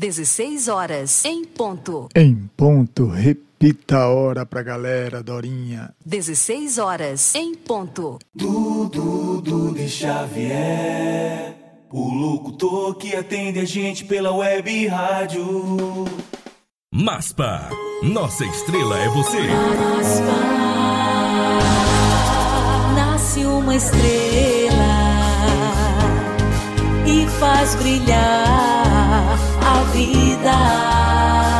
16 horas, em ponto. Em ponto, repita a hora pra galera, Dorinha. 16 horas, em ponto. Dudu, Dudu Xavier, o locutor que atende a gente pela web rádio. Maspa, nossa estrela é você. Maspa, nasce uma estrela e faz brilhar a vida.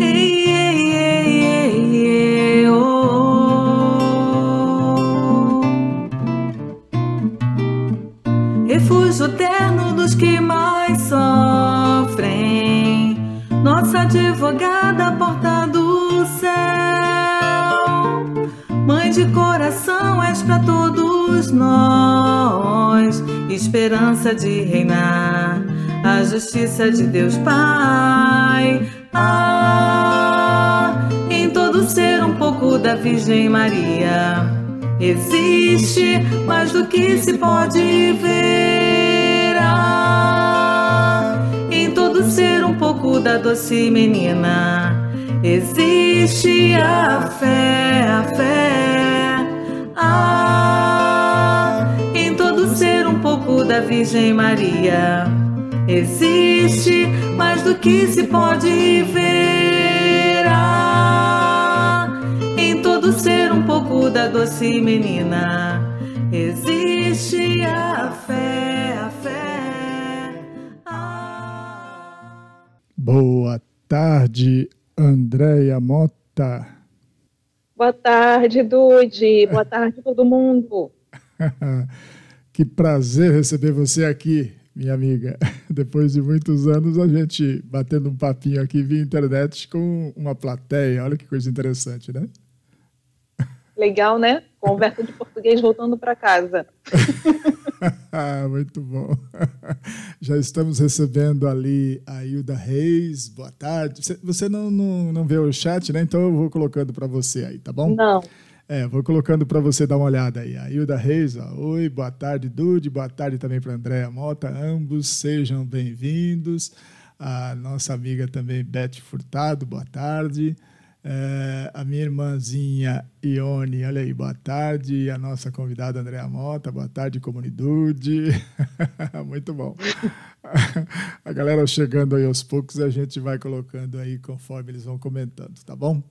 Ei, ei, oh. Refúgio eterno dos que mais sofrem, nossa advogada, porta do céu. Mãe de coração, és para todos nós, esperança de reinar, a justiça de Deus Pai. Ah, em todo ser um pouco da Virgem Maria. Existe mais do que se pode ver. Ah, em todo ser um pouco da doce menina. Existe a fé, a fé. Virgem Maria. Existe mais do que se pode ver. Ah, em todo ser um pouco da doce menina. Existe a fé, a fé. Ah. Boa tarde, Andréia Mota. Boa tarde, Dude. Boa tarde, todo mundo. que prazer receber você aqui, minha amiga. Depois de muitos anos, a gente batendo um papinho aqui via internet com uma plateia. Olha que coisa interessante, né? Legal, né? Conversa de português voltando para casa. Muito bom. Já estamos recebendo ali a Hilda Reis. Boa tarde. Você, não, não, não vê o chat, né? Então eu vou colocando para você aí, tá bom? Não. É, vou colocando para você dar uma olhada aí. A Hilda Reis, ó. oi, boa tarde, Dude, boa tarde também para Andréa Mota, ambos sejam bem-vindos. A nossa amiga também, Beth Furtado, boa tarde. É, a minha irmãzinha Ione, olha aí, boa tarde. A nossa convidada Andréa Mota, boa tarde, comunidade. Muito bom. a galera chegando aí aos poucos, a gente vai colocando aí conforme eles vão comentando, tá bom?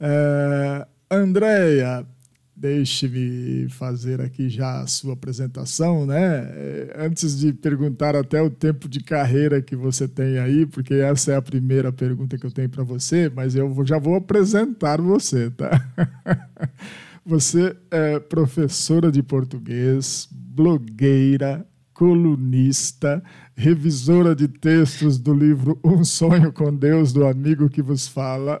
É, Andréia, deixe-me fazer aqui já a sua apresentação, né? Antes de perguntar até o tempo de carreira que você tem aí, porque essa é a primeira pergunta que eu tenho para você, mas eu já vou apresentar você, tá? Você é professora de português, blogueira, colunista, revisora de textos do livro Um Sonho com Deus, do amigo que vos fala,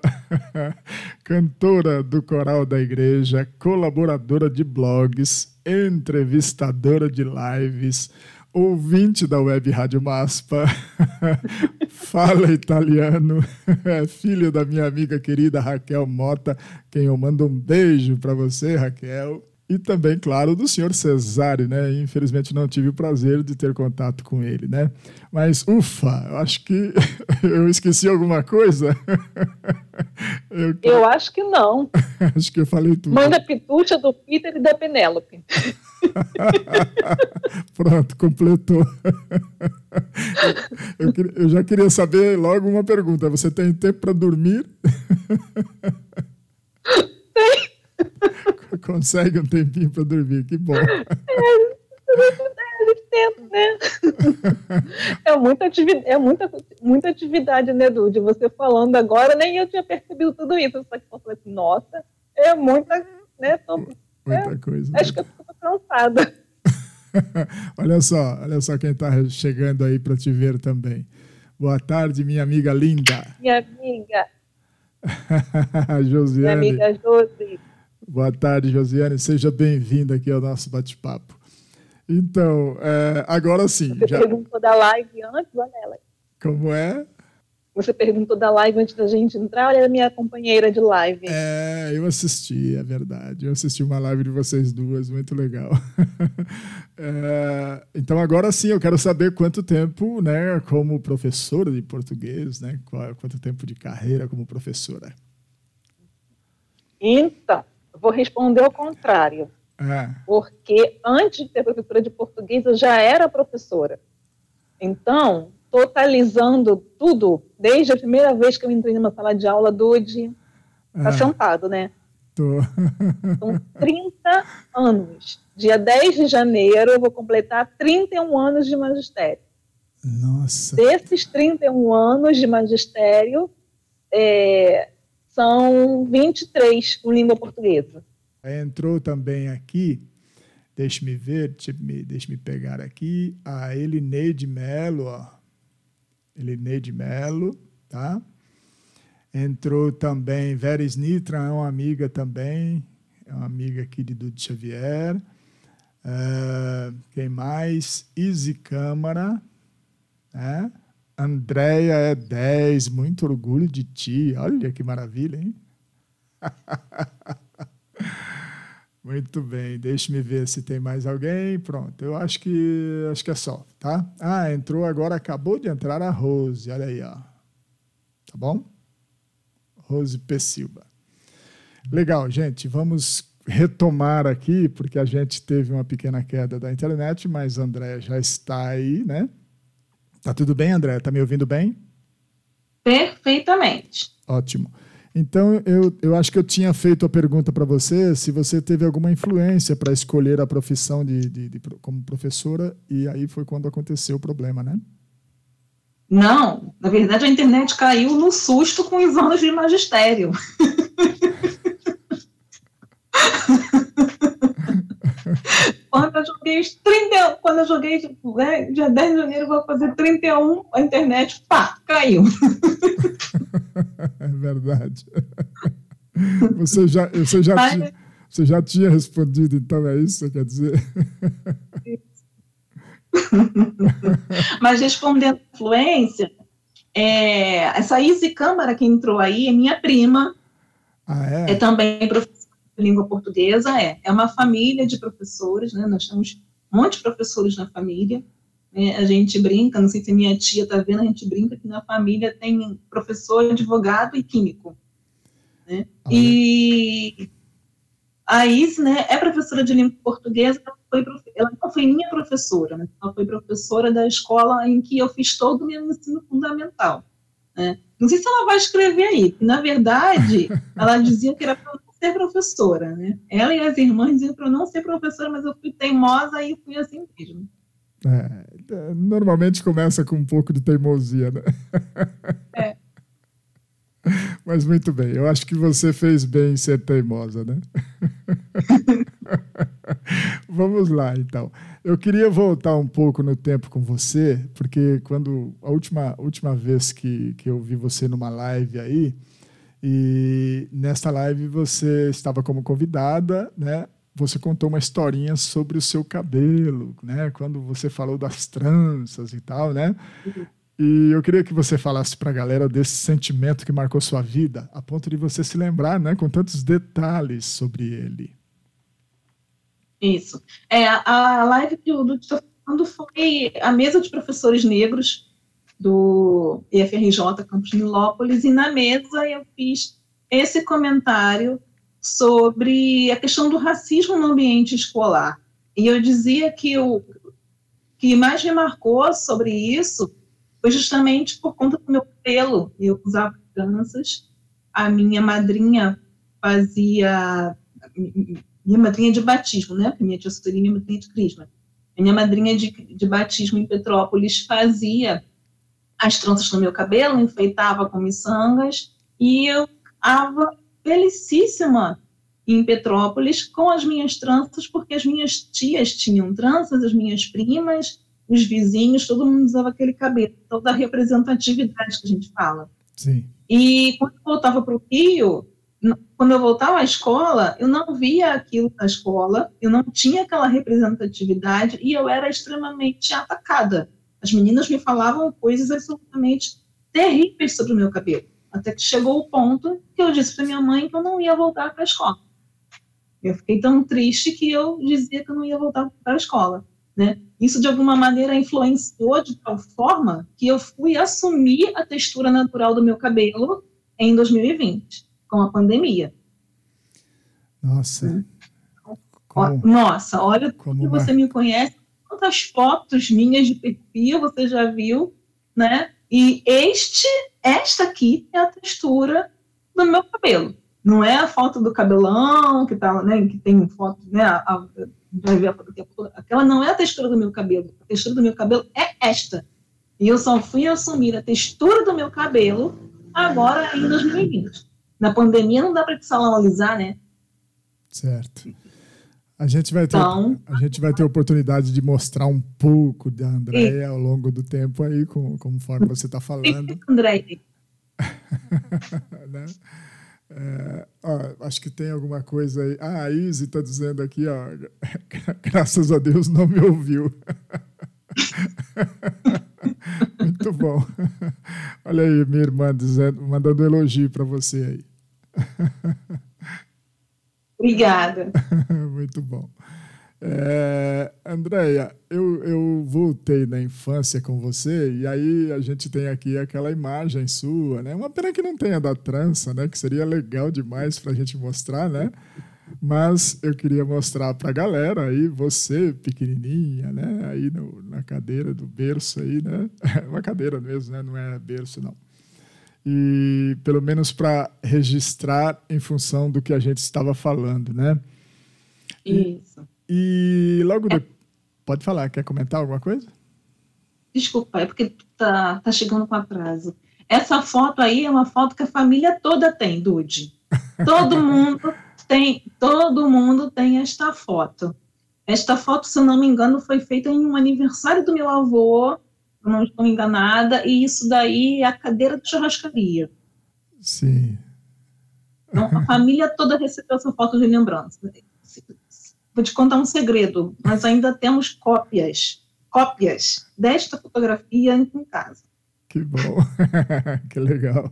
cantora do coral da igreja, colaboradora de blogs, entrevistadora de lives, ouvinte da web Rádio Maspa, fala italiano, é filho da minha amiga querida Raquel Mota, quem eu mando um beijo para você, Raquel. E também, claro, do senhor Cesário, né? Infelizmente não tive o prazer de ter contato com ele, né? Mas, ufa, eu acho que eu esqueci alguma coisa. Eu, eu acho que não. acho que eu falei tudo. Mãe da Pitucha, do Peter e da Penélope. Pronto, completou. Eu, eu, eu, já queria saber logo uma pergunta. Você tem tempo para dormir? Tem. Consegue um tempinho para dormir, que bom. né? É muita atividade, é muita, muita atividade, né, Dude? Você falando agora, nem eu tinha percebido tudo isso. Só que eu falei assim, nossa, é muita, né? Tô, muita coisa. Acho que eu tô cansada. olha só, olha só quem está chegando aí para te ver também. Boa tarde, minha amiga linda. Minha amiga. Josiane. Minha amiga Josi. Boa tarde, Josiane. Seja bem-vinda aqui ao nosso bate-papo. Então, é, agora sim. Você já... perguntou da live antes, olha ela. Como é? Você perguntou da live antes da gente entrar, olha a minha companheira de live. É, eu assisti, é verdade. Eu assisti uma live de vocês duas, muito legal. é, então agora sim, eu quero saber quanto tempo, né, como professora de português, né, quanto tempo de carreira como professora. Então, vou responder ao contrário. É. Porque antes de ser professora de português, eu já era professora. Então, totalizando tudo, desde a primeira vez que eu entrei numa sala de aula, Dude, tá é. sentado, né? Tô. São 30 anos. Dia 10 de janeiro eu vou completar 31 anos de magistério. Nossa. Desses 31 anos de magistério, é, são 23 com língua portuguesa. Entrou também aqui, deixe-me ver, deixe-me pegar aqui, a Elineide Melo, ó. Elineide Melo, tá? Entrou também Veres Nitra, é uma amiga também, é uma amiga aqui de Dudu Xavier. Uh, quem mais? Izzy Câmara, né? Andréia é 10, muito orgulho de ti. Olha que maravilha, hein? Muito bem, deixe-me ver se tem mais alguém. Pronto, eu acho que acho que é só, tá? Ah, entrou agora, acabou de entrar a Rose, olha aí, ó. Tá bom? Rose P. Silva. Legal, gente, vamos retomar aqui, porque a gente teve uma pequena queda da internet, mas André já está aí, né? Tá tudo bem, André? Tá me ouvindo bem? Perfeitamente. Ótimo. Então, eu, eu acho que eu tinha feito a pergunta para você se você teve alguma influência para escolher a profissão de, de, de, como professora, e aí foi quando aconteceu o problema, né? Não, na verdade a internet caiu no susto com os anos de magistério. quando eu joguei os 30, quando eu joguei né, dia 10 de janeiro, vou fazer 31, a internet, pá, caiu. É verdade. Você já, você já, Mas... tinha, você já tinha respondido, então é isso que você quer dizer? Mas respondendo a influência, é, essa Izzy Câmara que entrou aí é minha prima. Ah, é? é também professora língua portuguesa, é. É uma família de professores, né? Nós temos um monte de professores na família. Né? A gente brinca, não sei se minha tia está vendo, a gente brinca que na família tem professor, advogado e químico. Né? E a Is, né, é professora de língua portuguesa, ela, foi, ela não foi minha professora, né? ela foi professora da escola em que eu fiz todo o meu ensino fundamental. Né? Não sei se ela vai escrever aí, porque, na verdade, ela dizia que era para ser professora. Né? Ela e as irmãs diziam para não ser professora, mas eu fui teimosa e fui assim mesmo. É, normalmente começa com um pouco de teimosia, né? É. Mas muito bem, eu acho que você fez bem em ser teimosa, né? Vamos lá, então. Eu queria voltar um pouco no tempo com você, porque quando a última, última vez que, que eu vi você numa live aí, e nesta live você estava como convidada, né? Você contou uma historinha sobre o seu cabelo, né? Quando você falou das tranças e tal, né? E eu queria que você falasse para a galera desse sentimento que marcou sua vida, a ponto de você se lembrar, né, com tantos detalhes sobre ele. Isso. É, a live que eu estou falando foi a mesa de professores negros do IFRJ Campus Nilópolis, e na mesa eu fiz esse comentário sobre a questão do racismo no ambiente escolar. E eu dizia que o que mais me marcou sobre isso foi justamente por conta do meu pelo. Eu usava tranças, a minha madrinha fazia. Minha madrinha de batismo, né? Minha tia Sueli, minha madrinha de crisma. Minha madrinha de, de batismo em Petrópolis fazia as tranças no meu cabelo, enfeitava com miçangas, e eu estava felicíssima em Petrópolis com as minhas tranças, porque as minhas tias tinham tranças, as minhas primas, os vizinhos, todo mundo usava aquele cabelo, toda a representatividade que a gente fala. Sim. E quando eu voltava para o Rio, quando eu voltava à escola, eu não via aquilo na escola, eu não tinha aquela representatividade e eu era extremamente atacada. As meninas me falavam coisas absolutamente terríveis sobre o meu cabelo. Até que chegou o ponto que eu disse para minha mãe que eu não ia voltar para a escola. Eu fiquei tão triste que eu dizia que eu não ia voltar para a escola. Né? Isso, de alguma maneira, influenciou de tal forma que eu fui assumir a textura natural do meu cabelo em 2020, com a pandemia. Nossa. Como, Nossa, olha como que você me conhece, quantas fotos minhas de perfil você já viu, né? E este, esta aqui é a textura do meu cabelo. Não é a foto do cabelão, que tá, né, que tem foto, né, a, a, vai ver a foto aquela não é a textura do meu cabelo. A textura do meu cabelo é esta. E eu só fui assumir a textura do meu cabelo agora em 2020. Na pandemia não dá para salonalizar, né? Certo. A gente vai ter, então, a gente vai ter oportunidade de mostrar um pouco da Andréia ao longo do tempo aí, com, conforme você está falando. Andréia. né? é, ó, acho que tem alguma coisa aí. Ah, a Izzy está dizendo aqui, ó, graças a Deus não me ouviu. Muito bom. Olha aí, minha irmã dizendo, mandando elogio para você aí. Obrigada. Muito bom. É, Andréia, eu, eu voltei na infância com você e aí a gente tem aqui aquela imagem sua, né? Uma pena que não tenha da trança, né? Que seria legal demais para a gente mostrar, né? Mas eu queria mostrar para a galera aí, você pequenininha, né? Aí no, na cadeira do berço aí, né? Uma cadeira mesmo, né? Não é berço, não e pelo menos para registrar em função do que a gente estava falando, né? Isso. E, e logo é. depois. Pode falar, quer comentar alguma coisa? Desculpa, é porque tá, tá chegando com atraso. Essa foto aí é uma foto que a família toda tem, Dude. Todo mundo tem, todo mundo tem esta foto. Esta foto, se eu não me engano, foi feita em um aniversário do meu avô, não estou enganada, e isso daí é a cadeira de churrascaria. Sim. Então, a família toda recebeu essa foto de lembrança. Vou te contar um segredo, nós ainda temos cópias, cópias desta fotografia em casa. Que bom, que legal.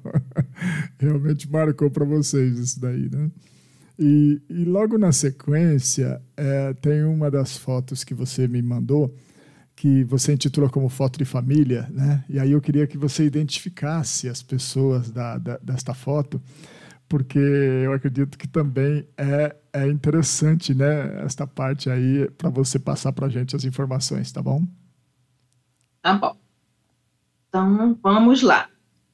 Realmente marcou para vocês isso daí, né? E, e logo na sequência, é, tem uma das fotos que você me mandou, que você intitula como foto de família, né? E aí eu queria que você identificasse as pessoas da, da, desta foto, porque eu acredito que também é, é interessante, né? Esta parte aí para você passar para a gente as informações, tá bom? Tá bom. Então vamos lá.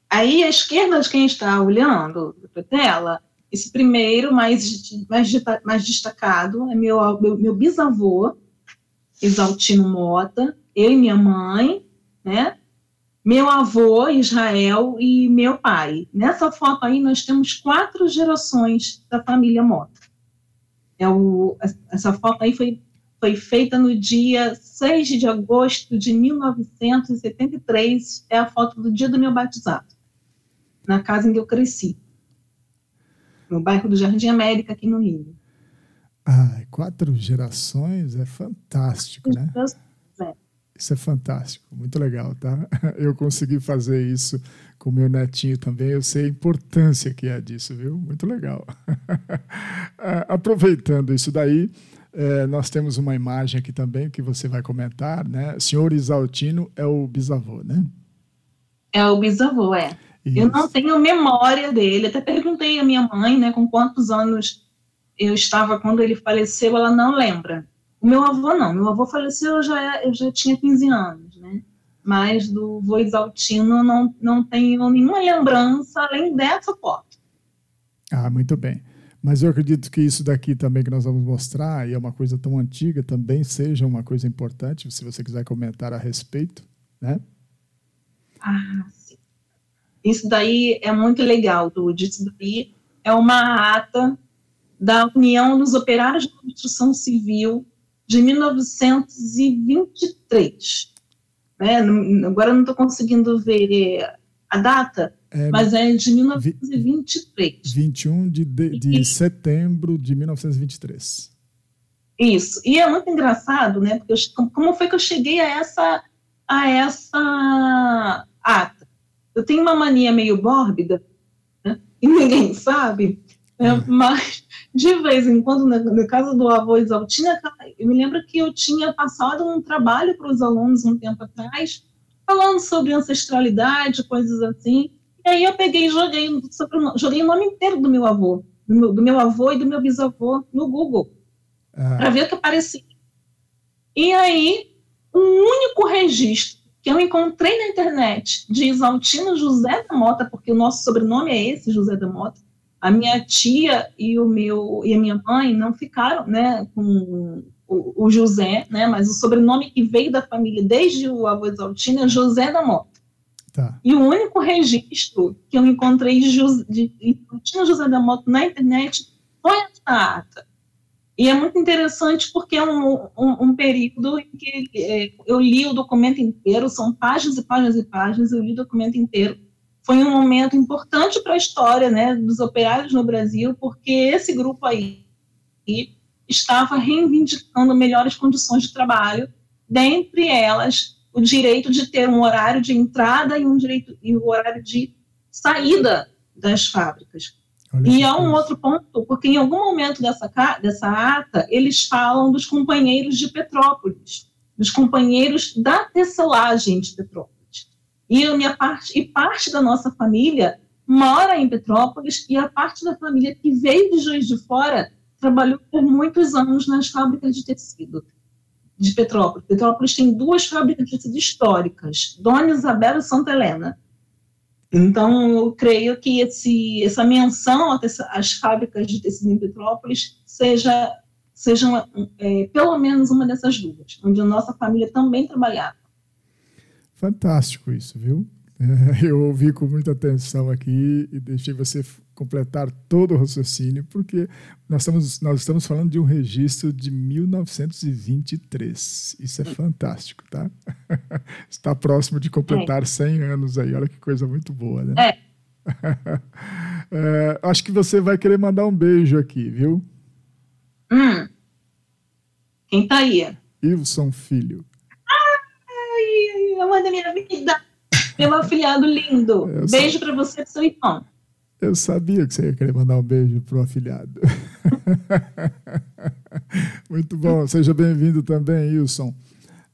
Aí à esquerda de quem está olhando para a tela, esse primeiro mais, mais, mais destacado é meu, meu, meu bisavô, Exaltino Mota, eu e minha mãe, né? Meu avô, Israel, e meu pai. Nessa foto aí, nós temos quatro gerações da família Mota. É o, essa foto aí foi, foi feita no dia 6 de agosto de 1973. É a foto do dia do meu batizado, na casa em que eu cresci, no bairro do Jardim América, aqui no Rio. Ah, quatro gerações é fantástico, né? É. Isso é fantástico, muito legal, tá? Eu consegui fazer isso com meu netinho também, eu sei a importância que é disso, viu? Muito legal. Ah, aproveitando isso daí, é, nós temos uma imagem aqui também que você vai comentar, né? Senhor Isaltino é o bisavô, né? É o bisavô, é. Isso. Eu não tenho memória dele, até perguntei à minha mãe, né, com quantos anos eu estava quando ele faleceu, ela não lembra. O meu avô não, meu avô faleceu, eu já, eu já tinha 15 anos, né? Mas do vô Exaltino não, não tenho nenhuma lembrança além dessa foto. Ah, muito bem. Mas eu acredito que isso daqui também que nós vamos mostrar, e é uma coisa tão antiga, também seja uma coisa importante, se você quiser comentar a respeito, né? Ah, sim. Isso daí é muito legal, Dude. Isso daí é uma ata da União dos Operários da Construção Civil de 1923. Né? Agora não estou conseguindo ver a data, é, mas é de 1923. 21 de, de, de setembro de 1923. Isso. E é muito engraçado, né? Porque eu, como foi que eu cheguei a essa a essa ata? Eu tenho uma mania meio mórbida, né? e ninguém sabe? Hum. mas de vez em quando, na, na casa do avô Isaltina, eu me lembro que eu tinha passado um trabalho para os alunos um tempo atrás, falando sobre ancestralidade, coisas assim, e aí eu peguei e joguei, joguei o nome inteiro do meu avô, do meu, do meu avô e do meu bisavô no Google, ah. para ver o que aparecia. E aí, um único registro que eu encontrei na internet de Isaltino José da Mota, porque o nosso sobrenome é esse, José da Mota, a minha tia e o meu e a minha mãe não ficaram, né, com o, o José, né, mas o sobrenome que veio da família desde o avô Exaltino é José da Mota. Tá. E o único registro que eu encontrei de, de, de José da Mota na internet foi essa ata. E é muito interessante porque é um, um, um período em que é, eu li o documento inteiro, são páginas e páginas e páginas, eu li o documento inteiro. Foi um momento importante para a história né, dos operários no Brasil, porque esse grupo aí estava reivindicando melhores condições de trabalho, dentre elas o direito de ter um horário de entrada e um direito e o um horário de saída das fábricas. Olha e há um outro ponto, porque em algum momento dessa, dessa ata, eles falam dos companheiros de Petrópolis, dos companheiros da tecelagem de Petrópolis. E a minha parte, e parte da nossa família mora em Petrópolis, e a parte da família que veio de Juiz de Fora trabalhou por muitos anos nas fábricas de tecido de Petrópolis. Petrópolis tem duas fábricas de tecido históricas, Dona Isabel e Santa Helena. Então, eu creio que esse, essa menção às fábricas de tecido em Petrópolis seja, seja é, pelo menos uma dessas duas, onde a nossa família também trabalhava. Fantástico isso, viu? Eu ouvi com muita atenção aqui e deixei você completar todo o raciocínio, porque nós estamos, nós estamos falando de um registro de 1923. Isso é fantástico, tá? Está próximo de completar é. 100 anos aí. Olha que coisa muito boa, né? É. é acho que você vai querer mandar um beijo aqui, viu? Hum. Quem tá aí? Wilson Filho. Amor da minha vida. Meu afilhado lindo. Eu beijo para você e seu irmão. Eu sabia que você ia querer mandar um beijo pro afilhado. Muito bom, seja bem-vindo também, Wilson.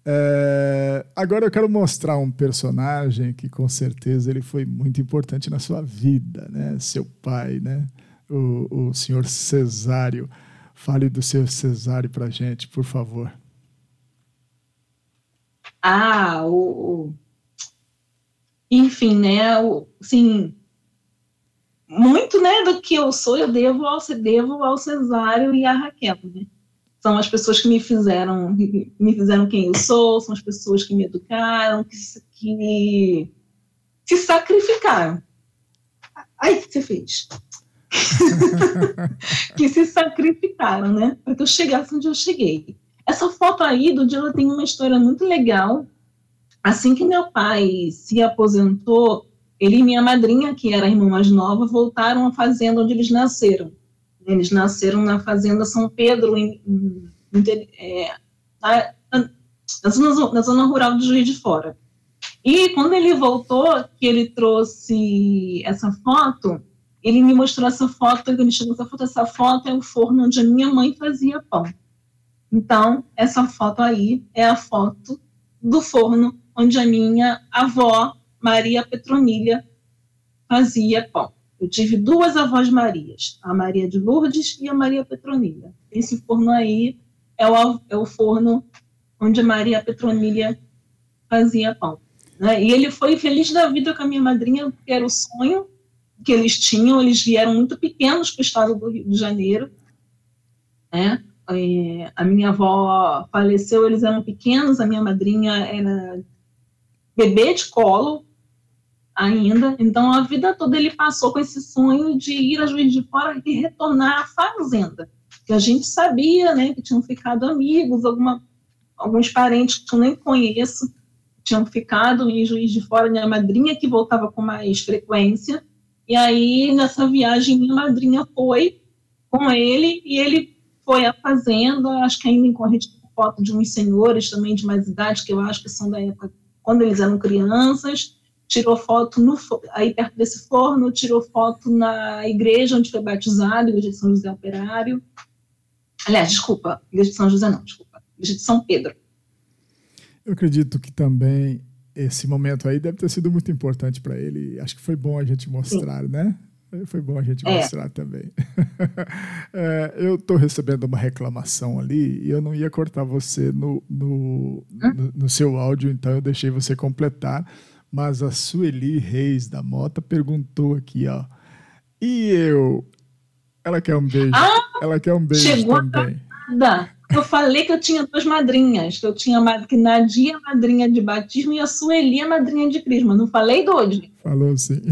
É, agora eu quero mostrar um personagem que com certeza ele foi muito importante na sua vida, né? Seu pai, né? O, o senhor Cesário. Fale do seu Cesário para gente, por favor. Ah, o, enfim, né? O, sim, muito né, do que eu sou, eu devo ao, devo ao Cesário e à Raquel. Né? São as pessoas que me fizeram, me fizeram quem eu sou, são as pessoas que me educaram, que, que se sacrificaram. Ai, o que você fez? que se sacrificaram, né? Para que eu chegasse onde eu cheguei. Essa foto aí do dia ela tem uma história muito legal. Assim que meu pai se aposentou, ele e minha madrinha, que era a irmã mais nova, voltaram à fazenda onde eles nasceram. Eles nasceram na fazenda São Pedro, em, em, é, na, na, zona, na, zona, rural de Juiz de Fora. E quando ele voltou, que ele trouxe essa foto, ele me mostrou essa foto, ele chegou essa foto, essa foto é o forno onde a minha mãe fazia pão. Então, essa foto aí é a foto do forno onde a minha avó Maria Petronilha fazia pão. Eu tive duas avós Marias, a Maria de Lourdes e a Maria Petronilha. Esse forno aí é o, é o forno onde a Maria Petronilha fazia pão. Né? E ele foi feliz da vida com a minha madrinha, porque era o sonho que eles tinham. Eles vieram muito pequenos para o estado do Rio de Janeiro. Né? É, a minha avó faleceu, eles eram pequenos, a minha madrinha era bebê de colo, ainda. Então, a vida toda ele passou com esse sonho de ir a Juiz de Fora e retornar à fazenda. Que a gente sabia, né, que tinham ficado amigos, alguma, alguns parentes que eu nem conheço, tinham ficado em Juiz de Fora, minha madrinha que voltava com mais frequência. E aí, nessa viagem, minha madrinha foi com ele e ele foi à fazenda, acho que ainda em corrente foto de uns senhores também de mais idade, que eu acho que são da época quando eles eram crianças, tirou foto no, aí perto desse forno, tirou foto na igreja onde foi batizado, igreja de São José Operário. Aliás, desculpa, igreja de São José não, desculpa, igreja de São Pedro. Eu acredito que também esse momento aí deve ter sido muito importante para ele. Acho que foi bom a gente mostrar, Sim. né? Foi bom a gente é. mostrar também. é, eu estou recebendo uma reclamação ali e eu não ia cortar você no, no, no, no, seu áudio, então eu deixei você completar. Mas a Sueli Reis da Mota perguntou aqui, ó. E eu? Ela quer um beijo. Ah, ela quer um beijo chegou também. A eu falei que eu tinha duas madrinhas, que eu tinha que Nadia madrinha de batismo e a Sueli a madrinha de crisma. Não falei, Dodi? Falou sim.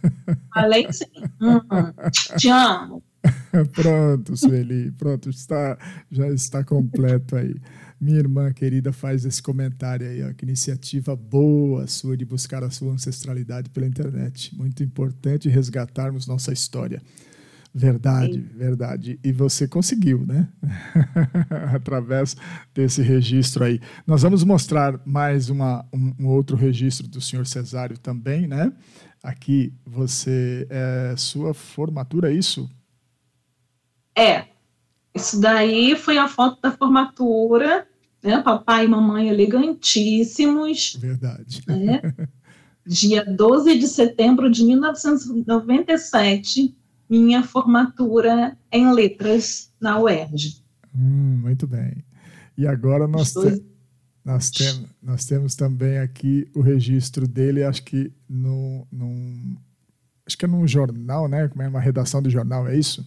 Falei sim. Uhum. Te amo. Pronto, Sueli, pronto, está, já está completo aí. Minha irmã querida faz esse comentário aí, ó, que iniciativa boa sua de buscar a sua ancestralidade pela internet. Muito importante resgatarmos nossa história. Verdade, Sim. verdade. E você conseguiu, né? Através desse registro aí. Nós vamos mostrar mais uma, um, um, outro registro do senhor Cesário também, né? Aqui, você, é sua formatura, é isso? É. Isso daí foi a foto da formatura, né? Papai e mamãe elegantíssimos. Verdade. Né? Dia 12 de setembro de 1997 minha formatura em letras na UERJ. Hum, muito bem. E agora nós, te, nós, tem, nós temos também aqui o registro dele, acho que no, num, acho que é num jornal, né? Como é uma redação de jornal, é isso?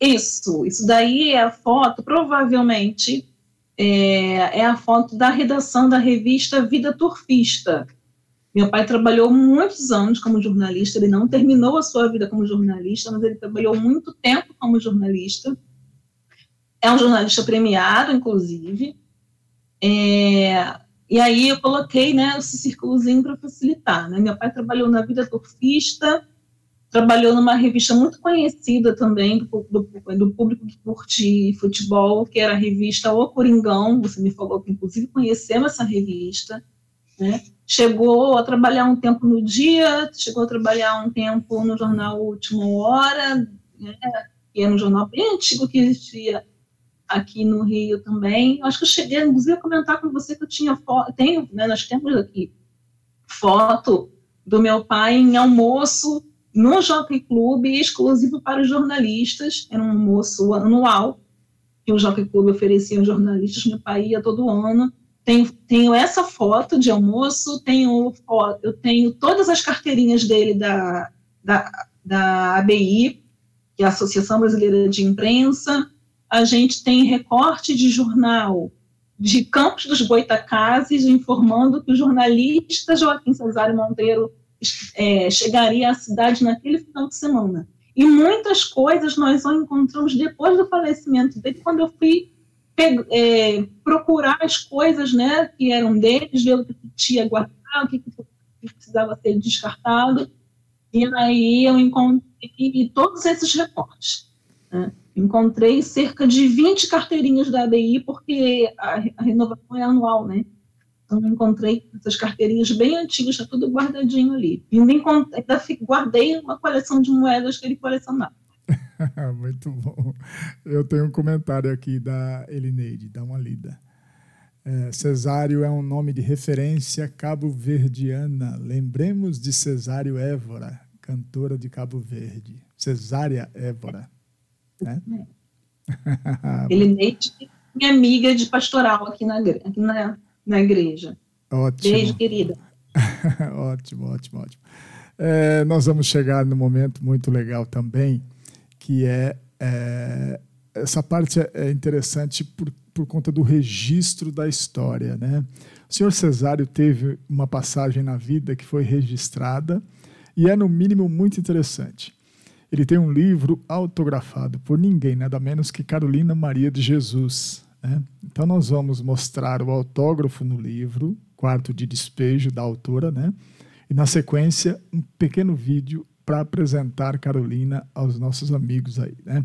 Isso, isso daí é a foto, provavelmente é, é a foto da redação da revista Vida Turfista, meu pai trabalhou muitos anos como jornalista, ele não terminou a sua vida como jornalista, mas ele trabalhou muito tempo como jornalista. É um jornalista premiado, inclusive. É, e aí eu coloquei né, esse círculozinho para facilitar. Né? Meu pai trabalhou na Vida Turfista, trabalhou numa revista muito conhecida também do, do, do, público que curte futebol, que era a revista O Coringão. Você me falou que, inclusive, conhecemos essa revista. Né? chegou a trabalhar um tempo no dia, chegou a trabalhar um tempo no jornal Última Hora, né, que é um jornal bem antigo que existia aqui no Rio também. Acho que eu cheguei, inclusive, a comentar com você que eu tinha foto, tenho, né, nós temos aqui foto do meu pai em almoço no Jockey Club, exclusivo para os jornalistas, era um almoço anual, que o Jockey Club oferecia aos jornalistas, meu pai ia todo ano, tenho, tenho essa foto de almoço, tenho eu tenho todas as carteirinhas dele da, da, da ABI, que é a Associação Brasileira de Imprensa. A gente tem recorte de jornal de Campos dos Goitacazes, informando que o jornalista Joaquim Cesário Monteiro é, chegaria à cidade naquele final de semana. E muitas coisas nós só encontramos depois do falecimento dele, quando eu fui é, procurar as coisas né, que eram deles, ver o que tinha guardado, o que, que precisava ser descartado. E aí eu encontrei todos esses reportes. Né? Encontrei cerca de 20 carteirinhas da ABI, porque a, a renovação é anual, né? Então, encontrei essas carteirinhas bem antigas, está tudo guardadinho ali. E ainda, ainda guardei uma coleção de moedas que ele colecionava. Muito bom. Eu tenho um comentário aqui da Elineide, dá uma lida. É, Cesário é um nome de referência cabo-verdiana. Lembremos de Cesário Évora, cantora de Cabo Verde. Cesária Évora. Né? Elineide, minha amiga de pastoral aqui na, aqui na, na igreja. Ótimo. Beijo, querida. ótimo, ótimo, ótimo. É, nós vamos chegar no momento muito legal também, que é, é essa parte é, é interessante por, por conta do registro da história, né? O senhor Cesário teve uma passagem na vida que foi registrada e é, no mínimo, muito interessante. Ele tem um livro autografado por ninguém, nada menos que Carolina Maria de Jesus. Né? Então, nós vamos mostrar o autógrafo no livro, Quarto de Despejo, da autora, né? e, na sequência, um pequeno vídeo para apresentar Carolina aos nossos amigos aí. Né?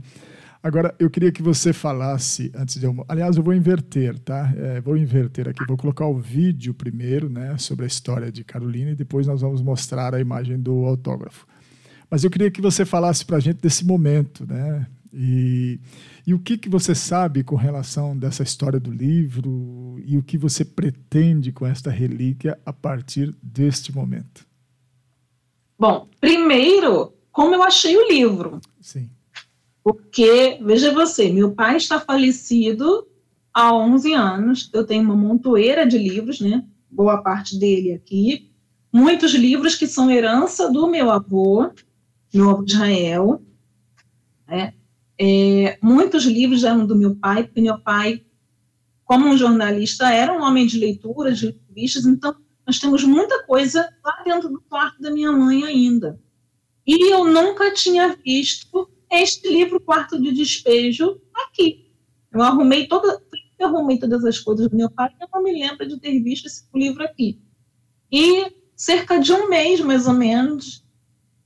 Agora, eu queria que você falasse, antes de eu. Aliás, eu vou inverter, tá? É, vou inverter aqui, vou colocar o vídeo primeiro, né, sobre a história de Carolina, e depois nós vamos mostrar a imagem do autógrafo. Mas eu queria que você falasse para a gente desse momento, né? E, e o que, que você sabe com relação dessa história do livro e o que você pretende com esta relíquia a partir deste momento? Bom, primeiro, como eu achei o livro. Sim. Porque, veja você, meu pai está falecido há 11 anos, eu tenho uma montoeira de livros, né? Boa parte dele aqui. Muitos livros que são herança do meu avô, avô Israel. Né? É, muitos livros eram do meu pai, porque meu pai, como um jornalista, era um homem de leitura, de revistas, então nós temos muita coisa lá dentro do quarto da minha mãe ainda. E eu nunca tinha visto este livro, Quarto de Despejo, aqui. Eu arrumei toda, eu arrumei todas as coisas do meu pai, eu não me lembro de ter visto esse livro aqui. E cerca de um mês, mais ou menos,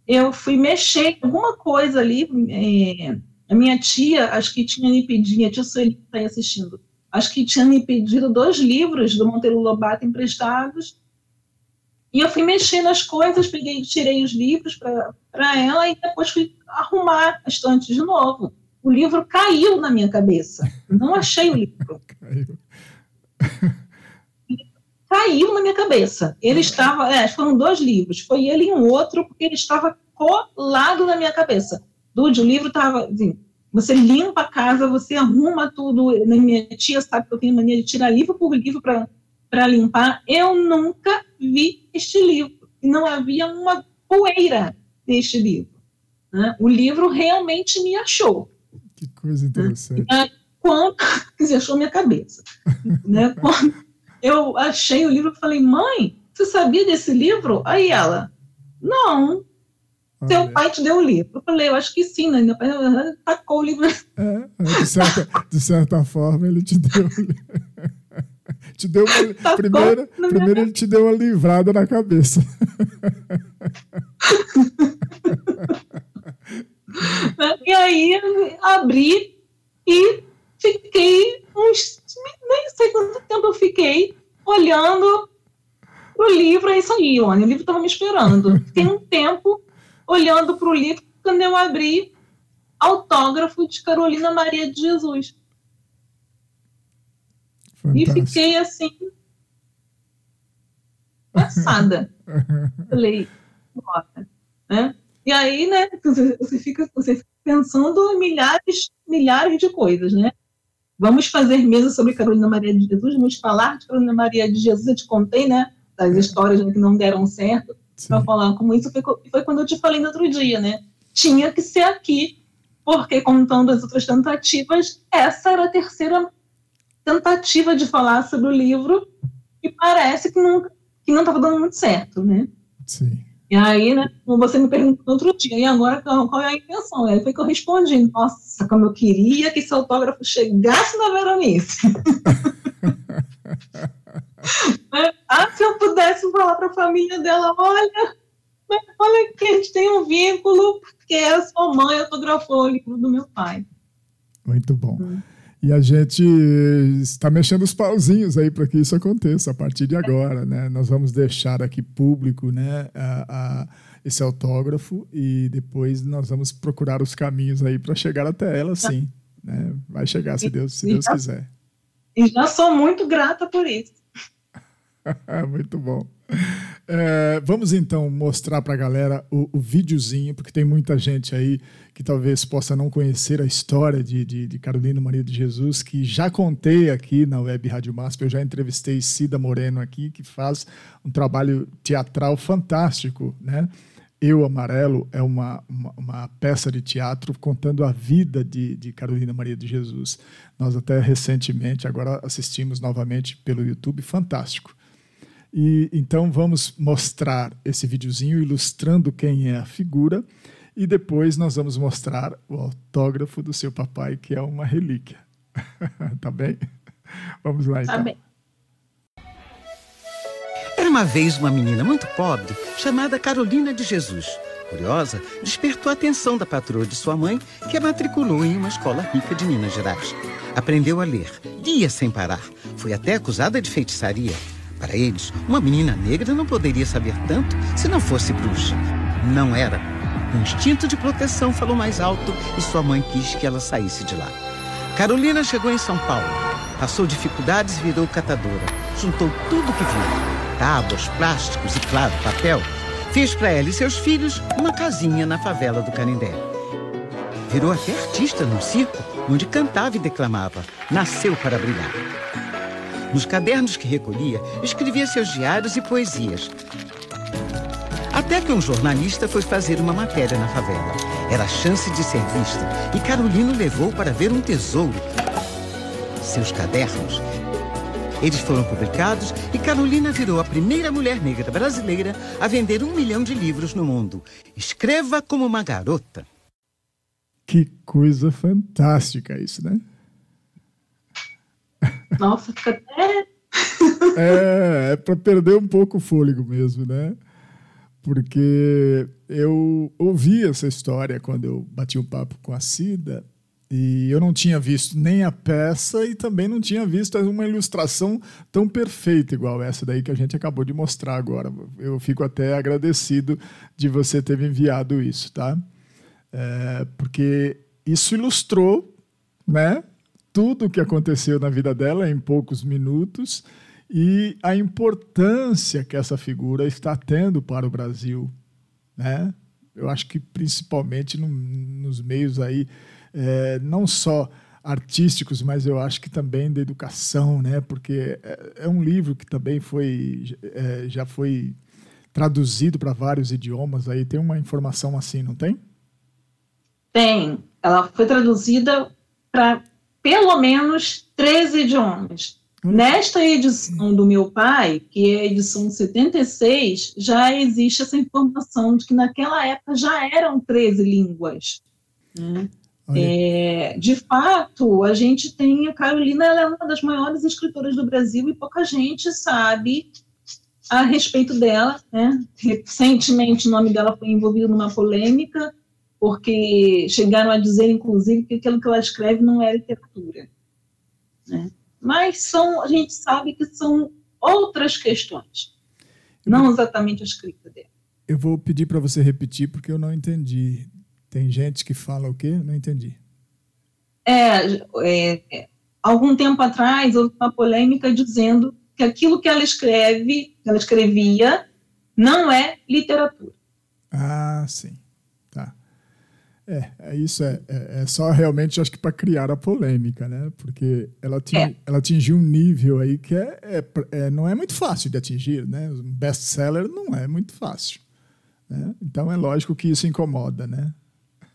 eu fui mexer alguma coisa ali. É, a minha tia, acho que tinha me pedido, a tia Sueli está aí assistindo, acho que tinha me pedido dois livros do Monteiro Lobato emprestados. E eu fui mexer nas coisas, peguei, tirei os livros para ela e depois fui arrumar a estante de novo. O livro caiu na minha cabeça. Não achei o livro. caiu. Caiu na minha cabeça. Ele estava, é, foram dois livros, foi ele e um outro, porque ele estava colado na minha cabeça. Dude, o livro estava, assim, você limpa a casa, você arruma tudo. Minha tia sabe que eu tenho mania de tirar livro por livro para limpar. Eu nunca vi este livro. E não havia uma poeira neste livro. Né? O livro realmente me achou. Que coisa interessante. É, quando, achou minha cabeça. né? Quando eu achei o livro, eu falei, mãe, você sabia desse livro? Aí ela, não, seu pai te deu o livro. Eu falei, eu acho que sim, né? Meu pai tacou o livro. É, de, certa, de certa forma, ele te deu. te deu uma, primeiro, primeiro ele te deu uma livrada na cabeça. e aí abri e fiquei uns. Nem sei quanto tempo eu fiquei olhando o livro. É isso aí, Oni. O livro estava me esperando. Fiquei um tempo olhando para o livro quando eu abri autógrafo de Carolina Maria de Jesus. Fantástico. E fiquei assim, passada. Falei, bora. Né? E aí, né, você fica, você fica pensando em milhares, milhares de coisas, né? Vamos fazer mesa sobre Carolina Maria de Jesus, vamos falar de Carolina Maria de Jesus, eu te contei, né, das histórias né, que não deram certo para falar como isso foi, foi quando eu te falei no outro dia, né? Tinha que ser aqui, porque contando as outras tentativas, essa era a terceira tentativa de falar sobre o livro e parece que não que não estava dando muito certo, né? Sim. E aí, né, como você me perguntou no outro dia, e agora qual é a intenção? Aí foi que eu respondi, nossa, como eu queria que esse autógrafo chegasse na Veronice. Ah, se eu pudesse falar para a família dela, olha, olha que a gente tem um vínculo, porque a sua mãe autografou o livro do meu pai. Muito bom. Hum. E a gente está mexendo os pauzinhos aí para que isso aconteça a partir de agora, né? Nós vamos deixar aqui público, né, a, a, esse autógrafo e depois nós vamos procurar os caminhos aí para chegar até ela, sim. Né? Vai chegar se Deus, se Deus quiser. E já sou muito grata por isso. Muito bom. É, vamos então mostrar para a galera o, o videozinho, porque tem muita gente aí que talvez possa não conhecer a história de, de, de, Carolina Maria de Jesus, que já contei aqui na Web Rádio MASP. Eu já entrevistei Cida Moreno aqui, que faz um trabalho teatral fantástico, né? Eu Amarelo é uma, uma, uma, peça de teatro contando a vida de, de Carolina Maria de Jesus. Nós até recentemente, agora assistimos novamente pelo YouTube, fantástico. E então vamos mostrar esse videozinho ilustrando quem é a figura e depois nós vamos mostrar o autógrafo do seu papai, que é uma relíquia. tá bem? Vamos lá então. Tá bem. Era uma vez uma menina muito pobre chamada Carolina de Jesus. Curiosa, despertou a atenção da patroa de sua mãe, que a matriculou em uma escola rica de Minas Gerais. Aprendeu a ler, lia sem parar. Foi até acusada de feitiçaria. Para eles, uma menina negra não poderia saber tanto se não fosse bruxa. Não era. O instinto de proteção falou mais alto e sua mãe quis que ela saísse de lá. Carolina chegou em São Paulo. Passou dificuldades e virou catadora. Juntou tudo que viu: tábuas, plásticos e, claro, papel. Fez para ela e seus filhos uma casinha na favela do Canindé. Virou até artista num circo, onde cantava e declamava. Nasceu para brilhar. Nos cadernos que recolhia, escrevia seus diários e poesias. Até que um jornalista foi fazer uma matéria na favela. Era a chance de ser vista e Carolino levou para ver um tesouro. Seus cadernos. Eles foram publicados e Carolina virou a primeira mulher negra brasileira a vender um milhão de livros no mundo. Escreva como uma garota. Que coisa fantástica isso, né? Nossa, fica até. é, é para perder um pouco o fôlego mesmo, né? porque eu ouvi essa história quando eu bati um papo com a Cida e eu não tinha visto nem a peça e também não tinha visto uma ilustração tão perfeita igual essa daí que a gente acabou de mostrar agora. Eu fico até agradecido de você ter me enviado isso, tá? É, porque isso ilustrou, né? Tudo o que aconteceu na vida dela em poucos minutos e a importância que essa figura está tendo para o Brasil, né? Eu acho que principalmente no, nos meios aí, é, não só artísticos, mas eu acho que também da educação, né? Porque é, é um livro que também foi é, já foi traduzido para vários idiomas. Aí tem uma informação assim, não tem? Tem. Ela foi traduzida para pelo menos 13 idiomas. Nesta edição do meu pai, que é a edição 76, já existe essa informação de que naquela época já eram 13 línguas. Né? É, de fato, a gente tem a Carolina, ela é uma das maiores escritoras do Brasil e pouca gente sabe a respeito dela. Né? Recentemente, o nome dela foi envolvido numa polêmica, porque chegaram a dizer, inclusive, que aquilo que ela escreve não é literatura. Né? mas são, a gente sabe que são outras questões, não exatamente a escrita dela. Eu vou pedir para você repetir porque eu não entendi. Tem gente que fala o quê? Não entendi. É, é, é, algum tempo atrás houve uma polêmica dizendo que aquilo que ela escreve, que ela escrevia, não é literatura. Ah, sim. É, é isso é, é, é, só realmente acho que para criar a polêmica, né? Porque ela, é. ela atingiu um nível aí que é, é, é, não é muito fácil de atingir, né? Um best-seller não é muito fácil. Né? Então é lógico que isso incomoda, né?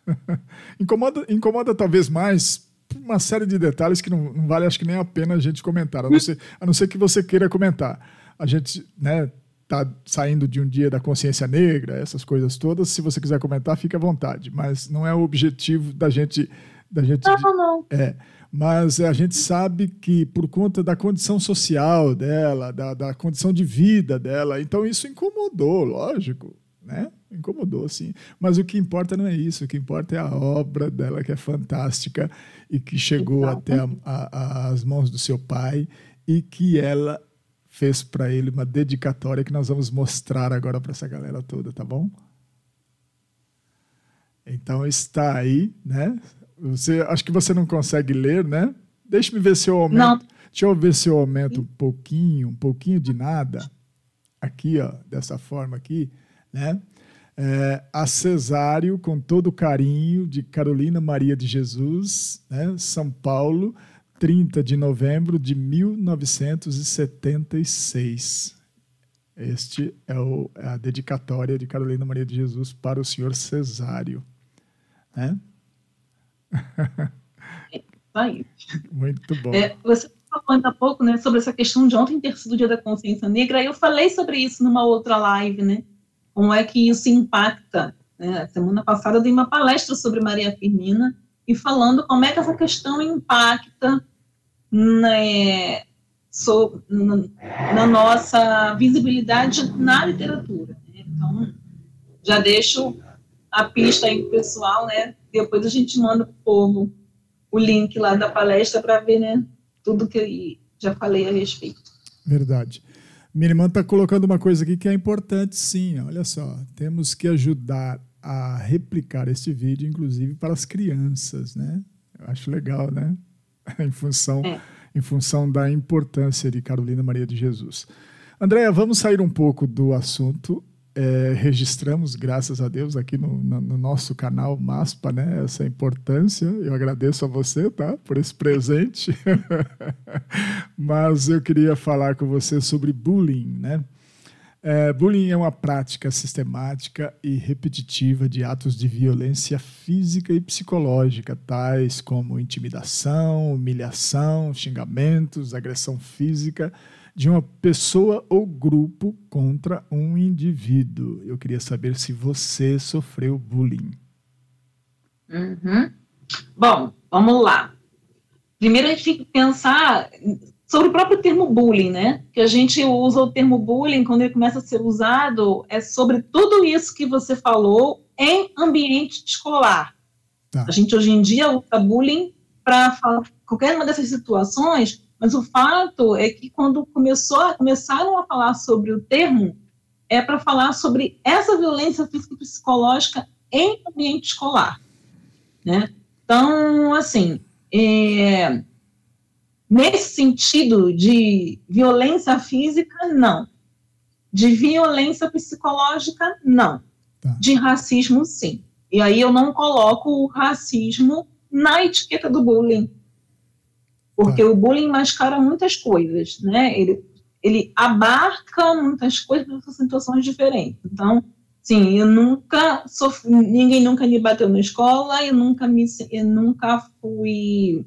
incomoda, incomoda talvez mais uma série de detalhes que não, não vale acho que nem a pena a gente comentar, a não ser, a não ser que você queira comentar. A gente, né? Está saindo de um dia da consciência negra, essas coisas todas. Se você quiser comentar, fique à vontade. Mas não é o objetivo da gente. Da gente não, não. É. Mas a gente sabe que por conta da condição social dela, da, da condição de vida dela, então isso incomodou, lógico, né? Incomodou, sim. Mas o que importa não é isso. O que importa é a obra dela, que é fantástica e que chegou até as mãos do seu pai e que ela fez para ele uma dedicatória que nós vamos mostrar agora para essa galera toda, tá bom? Então está aí, né? Você, acho que você não consegue ler, né? Deixa-me ver se eu aumento. Não. Deixa eu ver se eu aumento um pouquinho, um pouquinho de nada. Aqui, ó, dessa forma aqui, né? É, a Cesário, com todo o carinho, de Carolina Maria de Jesus, né? São Paulo, 30 de novembro de 1976. Este é, o, é a dedicatória de Carolina Maria de Jesus para o senhor Cesário. Né? Aí. Muito bom. É, você falou ainda há pouco né, sobre essa questão de ontem ter sido o Dia da Consciência Negra, eu falei sobre isso numa outra live, né? Como é que isso impacta. Né? Semana passada eu dei uma palestra sobre Maria Firmina e falando como é que essa questão impacta né, na, na, nossa visibilidade na literatura. Né? Então, já deixo a pista aí pro pessoal, né? Depois a gente manda pro povo o link lá da palestra para ver, né? Tudo que já falei a respeito. Verdade. Minha irmã está colocando uma coisa aqui que é importante, sim. Olha só, temos que ajudar a replicar este vídeo, inclusive para as crianças, né? Eu acho legal, né? em função, é. em função da importância de Carolina Maria de Jesus. Andréia, vamos sair um pouco do assunto é, registramos, graças a Deus, aqui no, no, no, nosso canal MASPA, né, essa importância. Eu agradeço a você, tá, por esse presente. Mas eu queria falar com você sobre bullying, né? É, bullying é uma prática sistemática e repetitiva de atos de violência física e psicológica, tais como intimidação, humilhação, xingamentos, agressão física de uma pessoa ou grupo contra um indivíduo. Eu queria saber se você sofreu bullying. Uhum. Bom, vamos lá. Primeiro a gente tem que pensar sobre o próprio termo bullying, né? Que a gente usa o termo bullying quando ele começa a ser usado é sobre tudo isso que você falou em ambiente escolar. Tá. A gente hoje em dia usa bullying para qualquer uma dessas situações mas o fato é que quando começou, começaram a falar sobre o termo, é para falar sobre essa violência física e psicológica em ambiente escolar. Né? Então, assim, é, nesse sentido de violência física, não. De violência psicológica, não. Tá. De racismo, sim. E aí eu não coloco o racismo na etiqueta do bullying, porque tá. o bullying mascara muitas coisas, né? Ele, ele abarca muitas coisas em situações diferentes. Então, sim, eu nunca sofri, ninguém nunca me bateu na escola, eu nunca me, eu nunca fui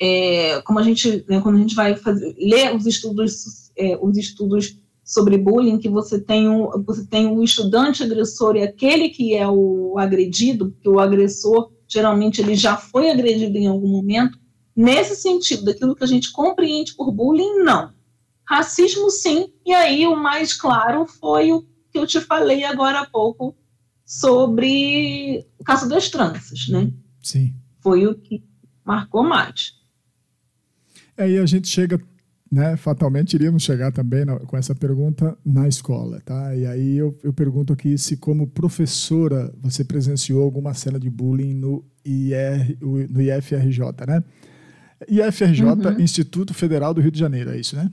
é, como a gente, né, quando a gente vai fazer, ler os estudos, é, os estudos sobre bullying, que você tem um, você tem um estudante agressor e aquele que é o agredido, porque o agressor geralmente ele já foi agredido em algum momento, Nesse sentido, daquilo que a gente compreende por bullying, não. Racismo, sim, e aí o mais claro foi o que eu te falei agora há pouco sobre o caso das tranças, né? Sim. Foi o que marcou mais. Aí a gente chega, né, fatalmente iríamos chegar também na, com essa pergunta na escola, tá? E aí eu, eu pergunto aqui se como professora você presenciou alguma cena de bullying no, IR, no IFRJ, né? IFRJ, uhum. Instituto Federal do Rio de Janeiro, é isso, né?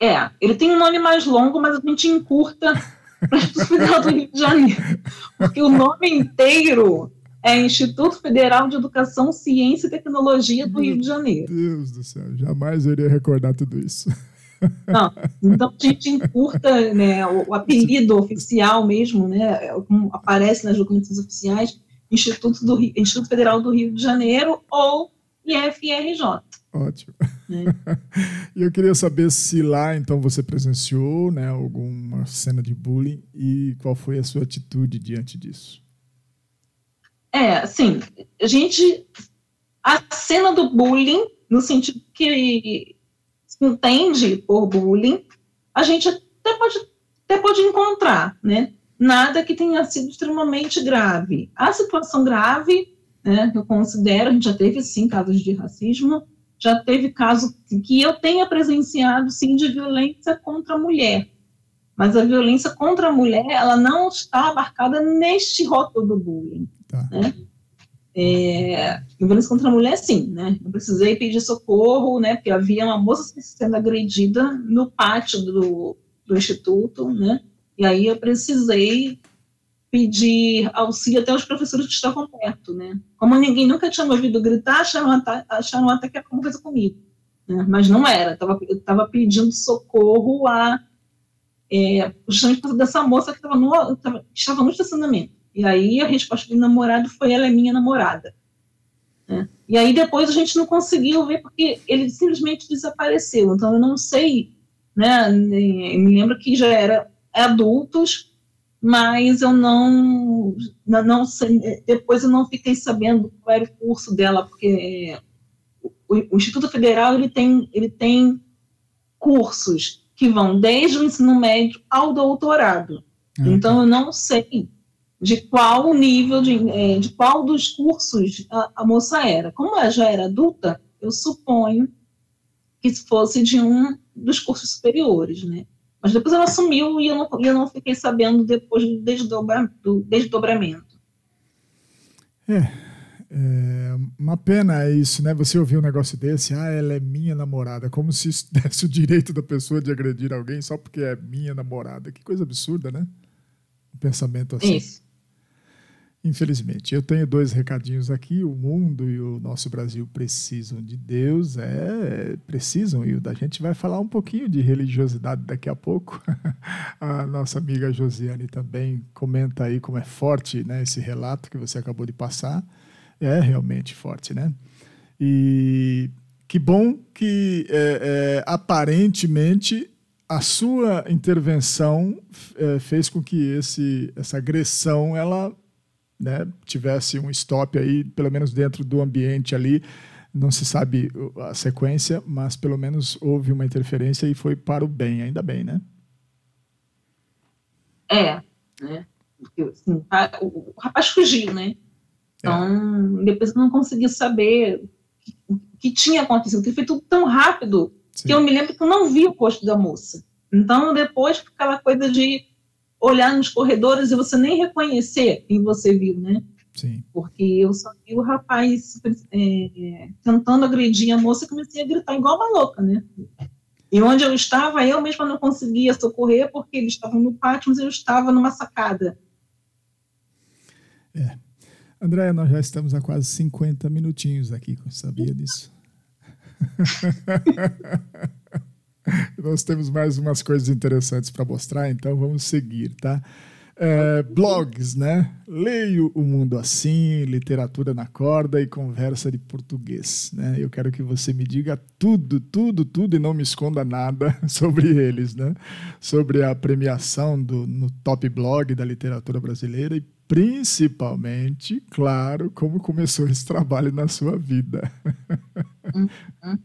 É, ele tem um nome mais longo, mas a gente encurta para Instituto Federal do Rio de Janeiro. Porque o nome inteiro é Instituto Federal de Educação, Ciência e Tecnologia do Meu Rio de Janeiro. Meu Deus do céu, jamais eu iria recordar tudo isso. Não, então a gente encurta né, o, o apelido oficial mesmo, né, como aparece nas documentações oficiais, Instituto, do, Instituto Federal do Rio de Janeiro ou e FRJ. Ótimo. É. E eu queria saber se lá, então, você presenciou né, alguma cena de bullying e qual foi a sua atitude diante disso? É, assim, a gente. A cena do bullying, no sentido que se entende por bullying, a gente até pode, até pode encontrar, né? Nada que tenha sido extremamente grave. A situação grave né, eu considero, a gente já teve, sim, casos de racismo, já teve caso que eu tenha presenciado, sim, de violência contra a mulher. Mas a violência contra a mulher, ela não está abarcada neste rótulo do bullying. Tá. Né? É, violência contra a mulher, sim, né? Eu precisei pedir socorro, né? Porque havia uma moça sendo agredida no pátio do, do instituto, né? E aí eu precisei pedir auxílio até os professores que estavam perto, né? Como ninguém nunca tinha me ouvido gritar, acharam, acharam até que era alguma coisa comigo. né? mas não era. Eu estava pedindo socorro a é, justamente por causa dessa moça que tava no, tava, estava no estacionamento. E aí a resposta do namorado foi: ela é minha namorada. Né? E aí depois a gente não conseguiu ver porque ele simplesmente desapareceu. Então eu não sei, né? Me lembro que já era adultos, mas eu não, não sei, depois eu não fiquei sabendo qual era o curso dela, porque o, o Instituto Federal ele tem, ele tem cursos que vão desde o ensino médio ao doutorado. Uhum. Então eu não sei de qual nível, de, é, de qual dos cursos a, a, moça era. Como ela já era adulta, eu suponho que fosse de um dos cursos superiores, né? Mas depois ela sumiu e eu não, eu não fiquei sabendo depois do, desdobra, do desdobramento. É, é, uma pena isso, né? Você ouvir um negócio desse, ah, ela é minha namorada, como se isso desse o direito da pessoa de agredir alguém só porque é minha namorada. Que coisa absurda, né? Um pensamento assim. Isso. Infelizmente, eu tenho dois recadinhos aqui. O mundo e o nosso Brasil precisam de Deus, é, precisam, e a gente vai falar um pouquinho de religiosidade daqui a pouco. a nossa amiga Josiane também comenta aí como é forte né, esse relato que você acabou de passar. É realmente forte, né? E que bom que é, é, aparentemente a sua intervenção é, fez com que esse, essa agressão ela né, tivesse um stop aí, pelo menos dentro do ambiente ali. Não se sabe a sequência, mas pelo menos houve uma interferência e foi para o bem, ainda bem, né? É, né? Assim, o, o rapaz fugiu, né? Então, é. depois eu não consegui saber o que tinha acontecido, porque foi tudo tão rápido Sim. que eu me lembro que eu não vi o rosto da moça. Então, depois, aquela coisa de olhar nos corredores e você nem reconhecer quem você viu, né? Sim. Porque eu só vi o rapaz é, tentando agredir a moça e comecei a gritar igual uma louca, né? E onde eu estava, eu mesma não conseguia socorrer porque eles estavam no pátio, mas eu estava numa sacada. É. Andréia, nós já estamos há quase 50 minutinhos aqui, sabia disso? Nós temos mais umas coisas interessantes para mostrar, então vamos seguir, tá? É, blogs, né? Leio O Mundo Assim, Literatura na Corda e Conversa de Português. Né? Eu quero que você me diga tudo, tudo, tudo e não me esconda nada sobre eles, né? Sobre a premiação do, no Top Blog da literatura brasileira e principalmente, claro, como começou esse trabalho na sua vida. Uhum.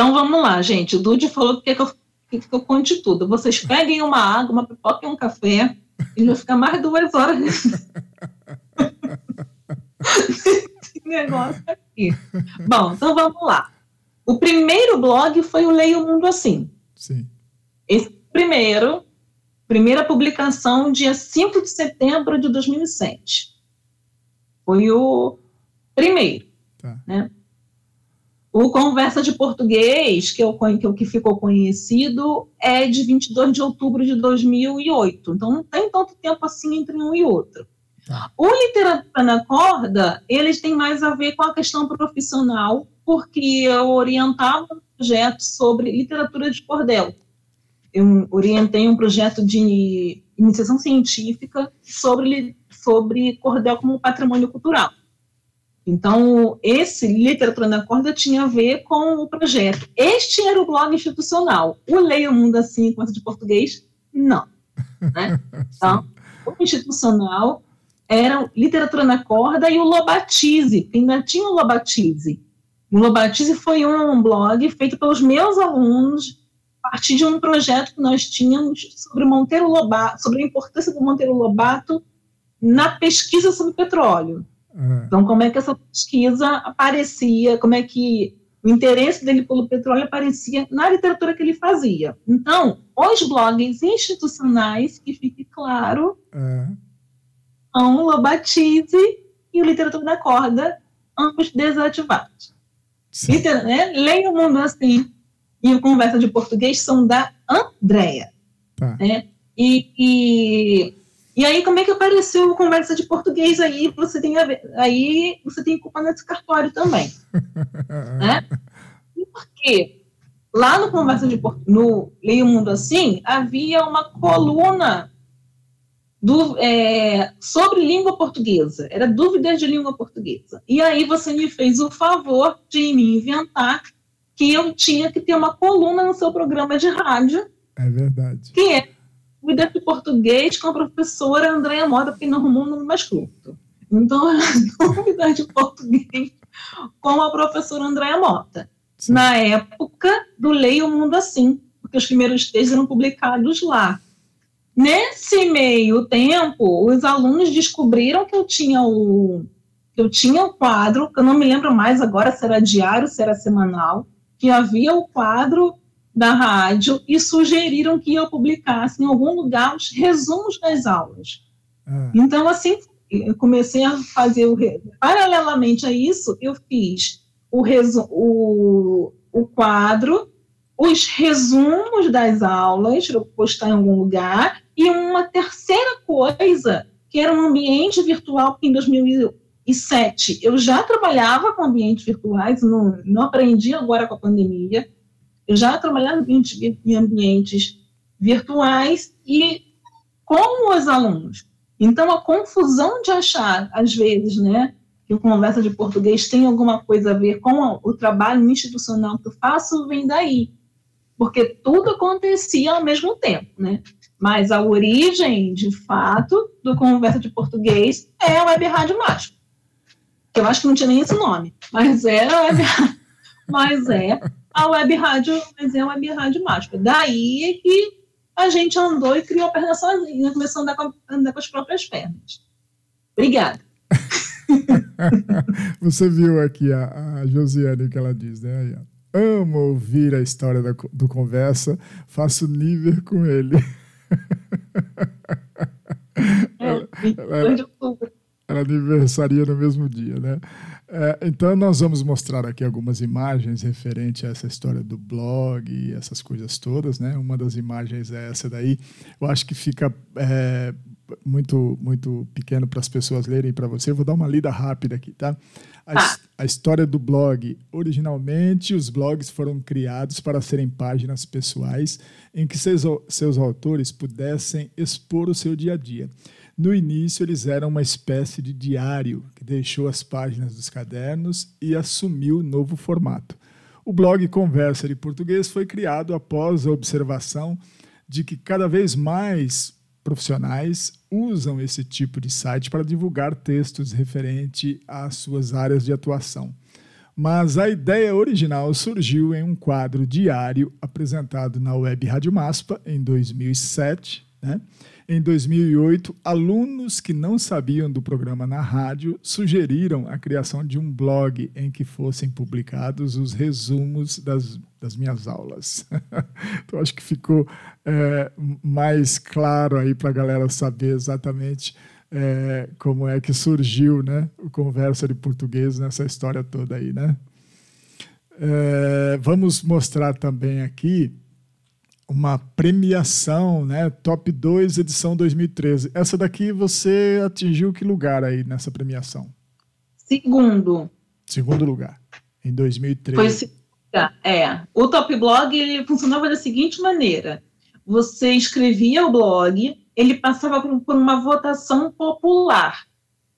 Então vamos lá, gente. O Dude falou que, que, eu, que eu conte tudo. Vocês peguem uma água, uma pipoca e um café, e vai ficar mais duas horas nesse negócio aqui. Bom, então vamos lá. O primeiro blog foi o Leia o Mundo Assim. Sim. Esse primeiro, primeira publicação, dia 5 de setembro de 2007. Foi o primeiro. Tá. Né? O Conversa de Português, que, eu, que, que ficou conhecido, é de 22 de outubro de 2008. Então, não tem tanto tempo assim entre um e outro. Tá. O Literatura na Corda, eles têm mais a ver com a questão profissional, porque eu orientava um projeto sobre literatura de cordel. Eu orientei um projeto de iniciação científica sobre, sobre cordel como patrimônio cultural. Então, esse Literatura na Corda tinha a ver com o projeto. Este era o blog institucional. O Leia o Mundo Assim, enquanto de português, não. Né? Então, o institucional era Literatura na Corda e o Lobatize, ainda tinha o Lobatize. O Lobatize foi um blog feito pelos meus alunos a partir de um projeto que nós tínhamos sobre Monteiro Lobato, sobre a importância do Monteiro Lobato na pesquisa sobre petróleo. Uhum. Então, como é que essa pesquisa aparecia, como é que o interesse dele pelo petróleo aparecia na literatura que ele fazia. Então, os blogs institucionais, que fique claro, uhum. são o Lobatize e o Literatura da Corda, ambos desativados. Liter, né? Leia o Mundo Assim e o Conversa de Português são da Andrea. Tá. Né? E, e e aí, como é que apareceu conversa de português aí? Você tem ver, aí você tem culpa nesse cartório também. né? E por que lá no Conversa de no Leia o Mundo Assim, havia uma coluna do, é, sobre língua portuguesa, era dúvidas de língua portuguesa. E aí você me fez o favor de me inventar que eu tinha que ter uma coluna no seu programa de rádio. É verdade. Que é dúvida de português com a professora Andréa Moda, porque não arrumou um nome mais curto. Então, dúvida de português com a professora Andréa Mota. Sim. Na época do Leia o Mundo Assim, porque os primeiros textos eram publicados lá. Nesse meio tempo, os alunos descobriram que eu tinha o que eu tinha o quadro, que eu não me lembro mais agora se era diário, se era semanal, que havia o quadro da rádio e sugeriram que eu publicasse em algum lugar os resumos das aulas. Ah. Então, assim, eu comecei a fazer o. Paralelamente a isso, eu fiz o, resu, o, o quadro, os resumos das aulas, para postar em algum lugar, e uma terceira coisa, que era um ambiente virtual, que em 2007 eu já trabalhava com ambientes virtuais, não, não aprendi agora com a pandemia, eu já trabalhava em ambientes virtuais e com os alunos. Então, a confusão de achar, às vezes, né, que Conversa de Português tem alguma coisa a ver com o trabalho institucional que eu faço, vem daí. Porque tudo acontecia ao mesmo tempo, né? Mas a origem, de fato, do Conversa de Português é a Web Rádio Mágico. Eu acho que não tinha nem esse nome, mas é a Web, mas é a Web Rádio, mas é a Web Rádio Mágica. Daí é que a gente andou e criou a perna sozinha, começou a andar com, andar com as próprias pernas. Obrigada. Você viu aqui a, a Josiane que ela diz, né? Amo ouvir a história da, do Conversa, faço nível com ele. É, ela, ela, ela aniversaria no mesmo dia, né? É, então, nós vamos mostrar aqui algumas imagens referente a essa história do blog e essas coisas todas, né? Uma das imagens é essa daí. Eu acho que fica é, muito, muito pequeno para as pessoas lerem para você. Eu vou dar uma lida rápida aqui, tá? A, ah. a, história do blog. Originalmente, os blogs foram criados para serem páginas pessoais em que seus, seus autores pudessem expor o seu dia a dia. No início, eles eram uma espécie de diário que deixou as páginas dos cadernos e assumiu novo formato. O blog Conversa de Português foi criado após a observação de que cada vez mais profissionais usam esse tipo de site para divulgar textos referente às suas áreas de atuação. Mas a ideia original surgiu em um quadro diário apresentado na Web Rádio Maspa em 2007, né? Em 2008, alunos que não sabiam do programa na rádio sugeriram a criação de um blog em que fossem publicados os resumos das, das minhas aulas. então, acho que ficou é, mais claro aí para a galera saber exatamente é, como é que surgiu né, o Conversa de Português nessa história toda aí. Né? É, vamos mostrar também aqui uma premiação, né? Top 2 edição 2013. Essa daqui você atingiu que lugar aí nessa premiação? Segundo. Segundo lugar, em 2013. Foi segundo lugar, é. O Top Blog ele funcionava da seguinte maneira: você escrevia o blog, ele passava por uma votação popular.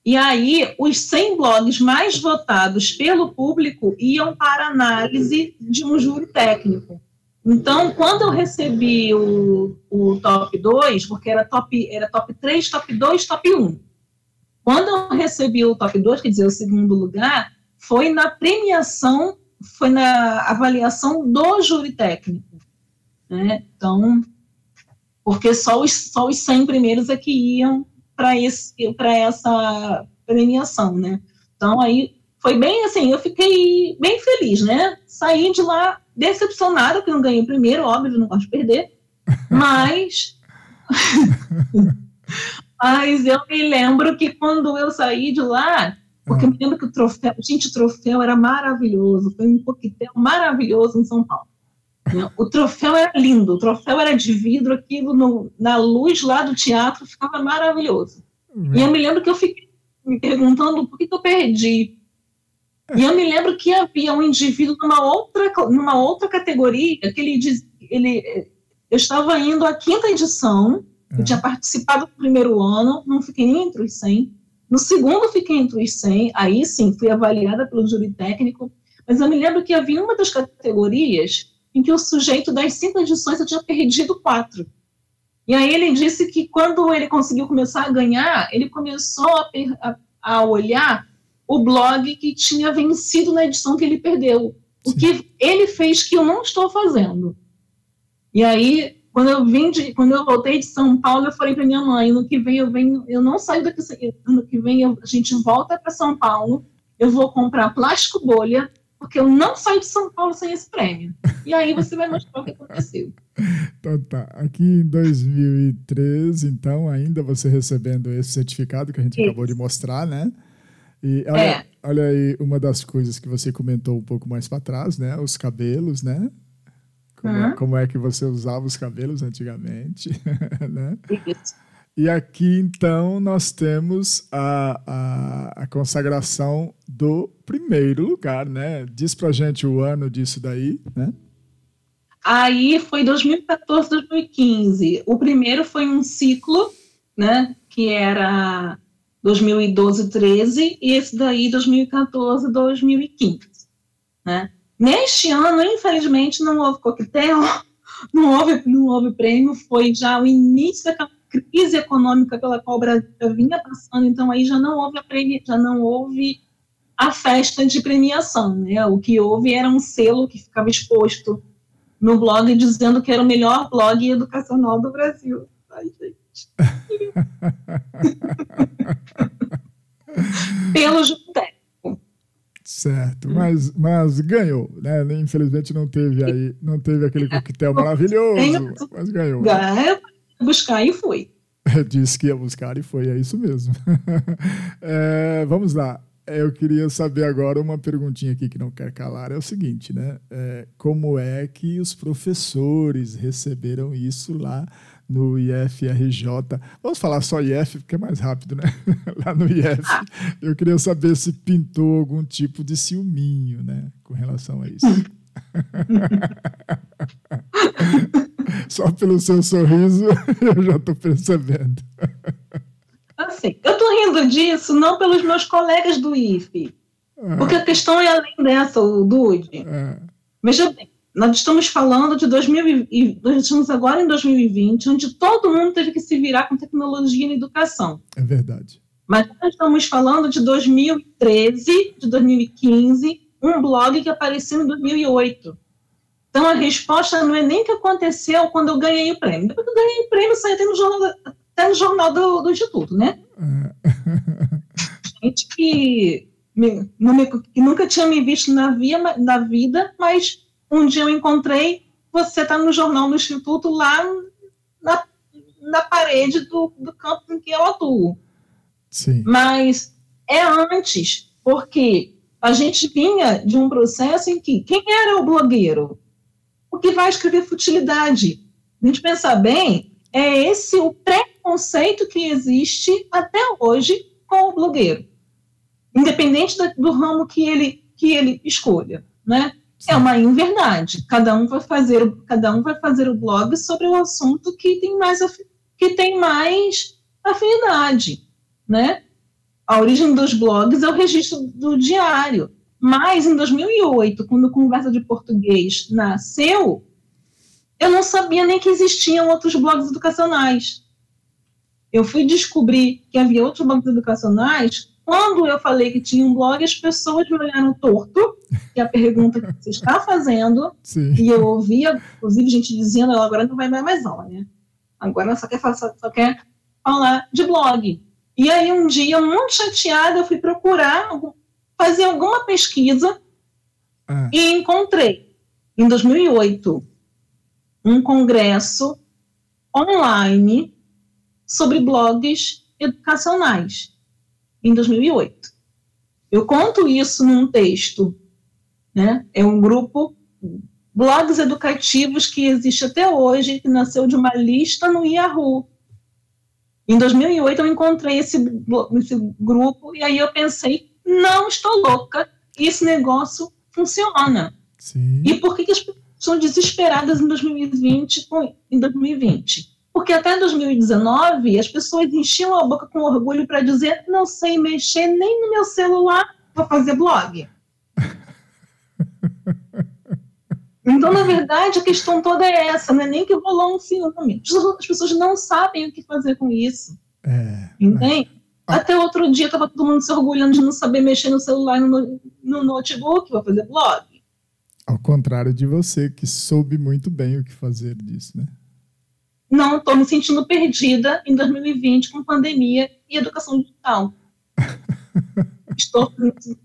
E aí, os 100 blogs mais votados pelo público iam para análise de um júri técnico. Então, quando eu recebi o, o top 2, porque era top, era top 3, top 2, top 1. Quando eu recebi o top 2, quer dizer, o segundo lugar, foi na premiação, foi na avaliação do júri técnico. Né? Então, porque só os, só os 100 primeiros é que iam para essa premiação, né? Então, aí, foi bem assim, eu fiquei bem feliz, né? Saí de lá decepcionada que não ganhei primeiro, óbvio, não gosto de perder, mas. mas eu me lembro que quando eu saí de lá, porque eu me lembro que o troféu, gente, o troféu era maravilhoso, foi um coquetel maravilhoso em São Paulo. O troféu era lindo, o troféu era de vidro, aquilo no, na luz lá do teatro ficava maravilhoso. E eu me lembro que eu fiquei me perguntando por que, que eu perdi. E eu me lembro que havia um indivíduo numa outra, numa outra categoria, que ele, diz, ele eu estava indo à quinta edição, eu É. tinha participado do primeiro ano, não fiquei nem entre os 100. No segundo, fiquei entre os 100, aí sim, fui avaliada pelo júri técnico, mas eu me lembro que havia uma das categorias em que o sujeito das cinco edições eu tinha perdido quatro. E aí ele disse que quando ele conseguiu começar a ganhar, ele começou a, a- a olhar o blog que tinha vencido na edição que ele perdeu. O Sim. que ele fez que eu não estou fazendo. E aí, quando eu vim de, quando eu voltei de São Paulo, eu falei para minha mãe, no que vem eu venho, eu não saio daqui, ano que vem eu- a gente volta para São Paulo, eu vou comprar plástico bolha, porque eu não saio de São Paulo sem esse prêmio. E aí você vai mostrar o que aconteceu. Então tá, aqui em 2013, então, ainda você recebendo esse certificado que a gente Isso. acabou de mostrar, né? E olha, É. olha aí uma das coisas que você comentou um pouco mais para trás, né? Os cabelos, né? Como, é, Uhum. como é que você usava os cabelos antigamente, né? Isso. E aqui, então, nós temos a, a, a consagração do primeiro lugar, né? Diz pra gente o ano disso daí, né? Aí foi 2014, 2015. O primeiro foi um ciclo, né, que era 2012, 13, e esse daí 2014, 2015, né? Neste ano, infelizmente, não houve coquetel, não houve, não houve prêmio, foi já o início daquela crise econômica pela qual o Brasil vinha passando, então aí já não houve a prêmio, já não houve a festa de premiação, né? O que houve era um selo que ficava exposto no blog dizendo que era o melhor blog educacional do Brasil. Pelo Jutec. Certo, mas, mas ganhou, né? Infelizmente não teve aí, não teve aquele coquetel maravilhoso, mas ganhou. Ganha, buscar e fui. Disse que ia buscar e foi, é isso mesmo. É, vamos lá. Eu queria saber agora uma perguntinha aqui que não quer calar. É o seguinte, né? É, como é que os professores receberam isso lá no IFRJ? Vamos falar só IF, porque é mais rápido, né? lá no IF. Eu queria saber se pintou algum tipo de ciúminho, né? Com relação a isso. Só pelo seu sorriso, eu já estou percebendo. Assim, eu tô rindo disso não pelos meus colegas do IFE, porque a questão é além dessa, o Dude. É, Veja bem, nós estamos falando de 2000 e nós estamos agora em 2020, onde todo mundo teve que se virar com tecnologia na educação. é verdade. Mas nós estamos falando de 2013, de 2015, um blog que apareceu em 2008. Então a resposta não é nem que aconteceu quando eu ganhei o prêmio. Depois que eu ganhei o prêmio, saiu até no jornal, até no jornal do, do Instituto, né? É, Gente que, me- me- que nunca tinha me visto na, via, na vida, mas um dia eu encontrei, você está no jornal do Instituto lá na, na parede do, do campo em que eu atuo. sim, Mas é antes, porque a gente vinha de um processo em que quem era o blogueiro? O que vai escrever futilidade? A gente pensar bem, é esse o preconceito que existe até hoje com o blogueiro, independente do ramo que ele que ele escolha, né? É uma inverdade. Cada um vai fazer, cada um vai fazer o blog sobre o assunto que tem mais que tem mais afinidade, né? A origem dos blogs é o registro do diário. Mas em 2008, quando o Conversa de Português nasceu, eu não sabia nem que existiam outros blogs educacionais. Eu fui descobrir que havia outros blogs educacionais quando eu falei que tinha um blog, as pessoas me olharam torto, que é a pergunta que você está fazendo, sim. e eu ouvia, inclusive, gente dizendo, "Ela agora não vai mais aula, né? Agora só quer, falar, só, quer falar de blog. E aí, um dia, muito chateada, eu fui procurar fazer alguma pesquisa Ah, e encontrei, em 2008, um congresso online sobre blogs educacionais, em 2008. Eu conto isso num texto, né? É um grupo, blogs educativos que existe até hoje, que nasceu de uma lista no Yahoo. Em 2008 eu encontrei esse, esse grupo e aí eu pensei, não estou louca, esse negócio funciona. Sim. E por que, que as pessoas são desesperadas em 2020 com, em 2020? Porque até 2019 as pessoas enchiam a boca com orgulho para dizer não sei mexer nem no meu celular para fazer blog. Então, na verdade, a questão toda é essa, não é nem que rolou um ciúme. As pessoas não sabem o que fazer com isso. É, Entende? Até outro dia estava todo mundo se orgulhando de não saber mexer no celular no, no notebook para fazer blog. Ao contrário de você, que soube muito bem o que fazer disso, né? Não, estou me sentindo perdida em 2020 com pandemia e educação digital. estou,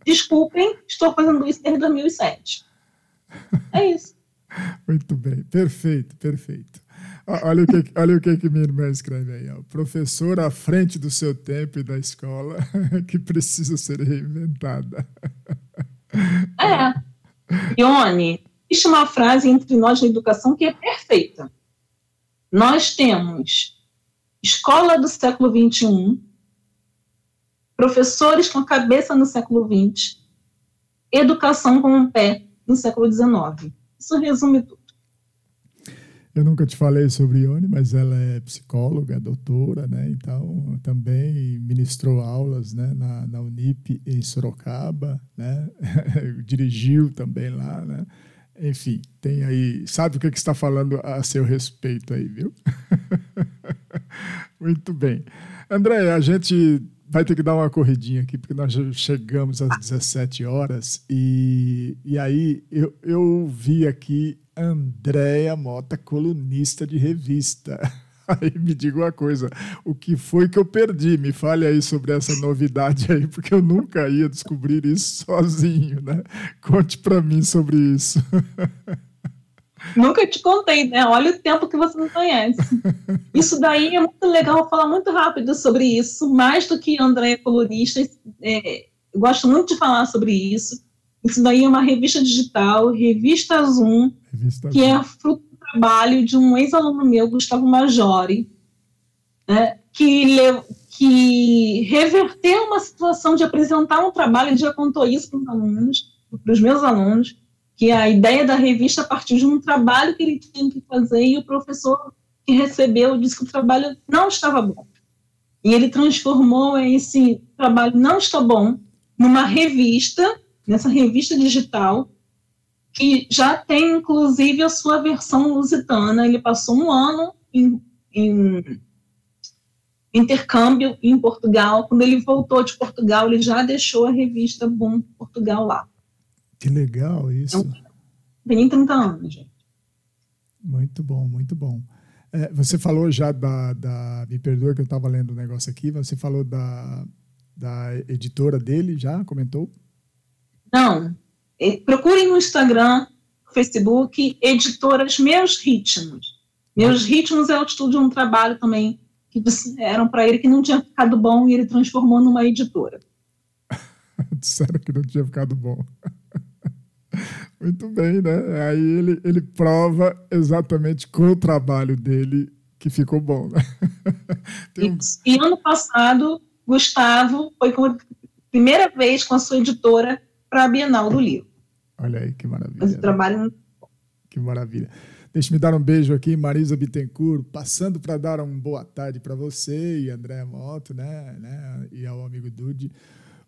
desculpem, estou fazendo isso desde 2007. É isso. Muito bem, perfeito, perfeito. Olha o que, olha o que, que minha irmã escreve aí. Ó. Professor à frente do seu tempo e da escola que precisa ser reinventada. É. Ione, existe uma frase entre nós na educação que é perfeita. Nós temos escola do século XXI, professores com a cabeça no século XX, educação com um pé no século XIX. Isso resume tudo. Eu nunca te falei sobre Ione, mas ela é psicóloga, doutora, né? Então também ministrou aulas, né? Na, na Unip em Sorocaba, né? Dirigiu também lá, né? Enfim, tem aí, sabe o que, que está falando a seu respeito aí, viu? Muito bem. André, a gente vai ter que dar uma corridinha aqui, porque nós chegamos às 17 horas. E, e aí eu, eu vi aqui Andréia Mota, colunista de revista. Aí me diga uma coisa, o que foi que eu perdi? Me fale aí sobre essa novidade aí, porque eu nunca ia descobrir isso sozinho, né? Conte para mim sobre isso. Nunca te contei, né? Olha o tempo que você não conhece. Isso daí é muito legal falar muito rápido sobre isso, mais do que André colunista. É, eu gosto muito de falar sobre isso. Isso daí é uma revista digital, Revista Zoom, revista que Zoom. é fruto trabalho de um ex-aluno meu, Gustavo Majori, né, que, que reverteu uma situação de apresentar um trabalho, ele já contou isso para os alunos, para os meus alunos, que a ideia da revista partiu de um trabalho que ele tinha que fazer e o professor que recebeu disse que o trabalho não estava bom. E ele transformou esse trabalho não está bom numa revista, nessa revista digital, que já tem inclusive a sua versão lusitana. Ele passou um ano em, em intercâmbio em Portugal. Quando ele voltou de Portugal, ele já deixou a revista Boom Portugal lá. Que legal isso. Tem 30 anos, gente. Muito bom, muito bom. É, você falou já da, da. Me perdoa que eu estava lendo o um negócio aqui. Você falou da, da editora dele já? Comentou? Não. Procurem no Instagram, Facebook, editoras Meus Ritmos. Meus Ritmos é o título de um trabalho também que eram para ele que não tinha ficado bom e ele transformou numa editora. Disseram que não tinha ficado bom. Muito bem, né? Aí ele, ele prova exatamente com o trabalho dele que ficou bom. Né? Um... E, e, ano passado, Gustavo foi a primeira vez com a sua editora para a Bienal do Livro. Olha aí que maravilha. Mas o trabalho né? Que maravilha. Deixe-me dar um beijo aqui, Marisa Bittencourt, passando para dar uma boa tarde para você e André Moto, né, né, e ao amigo Dude.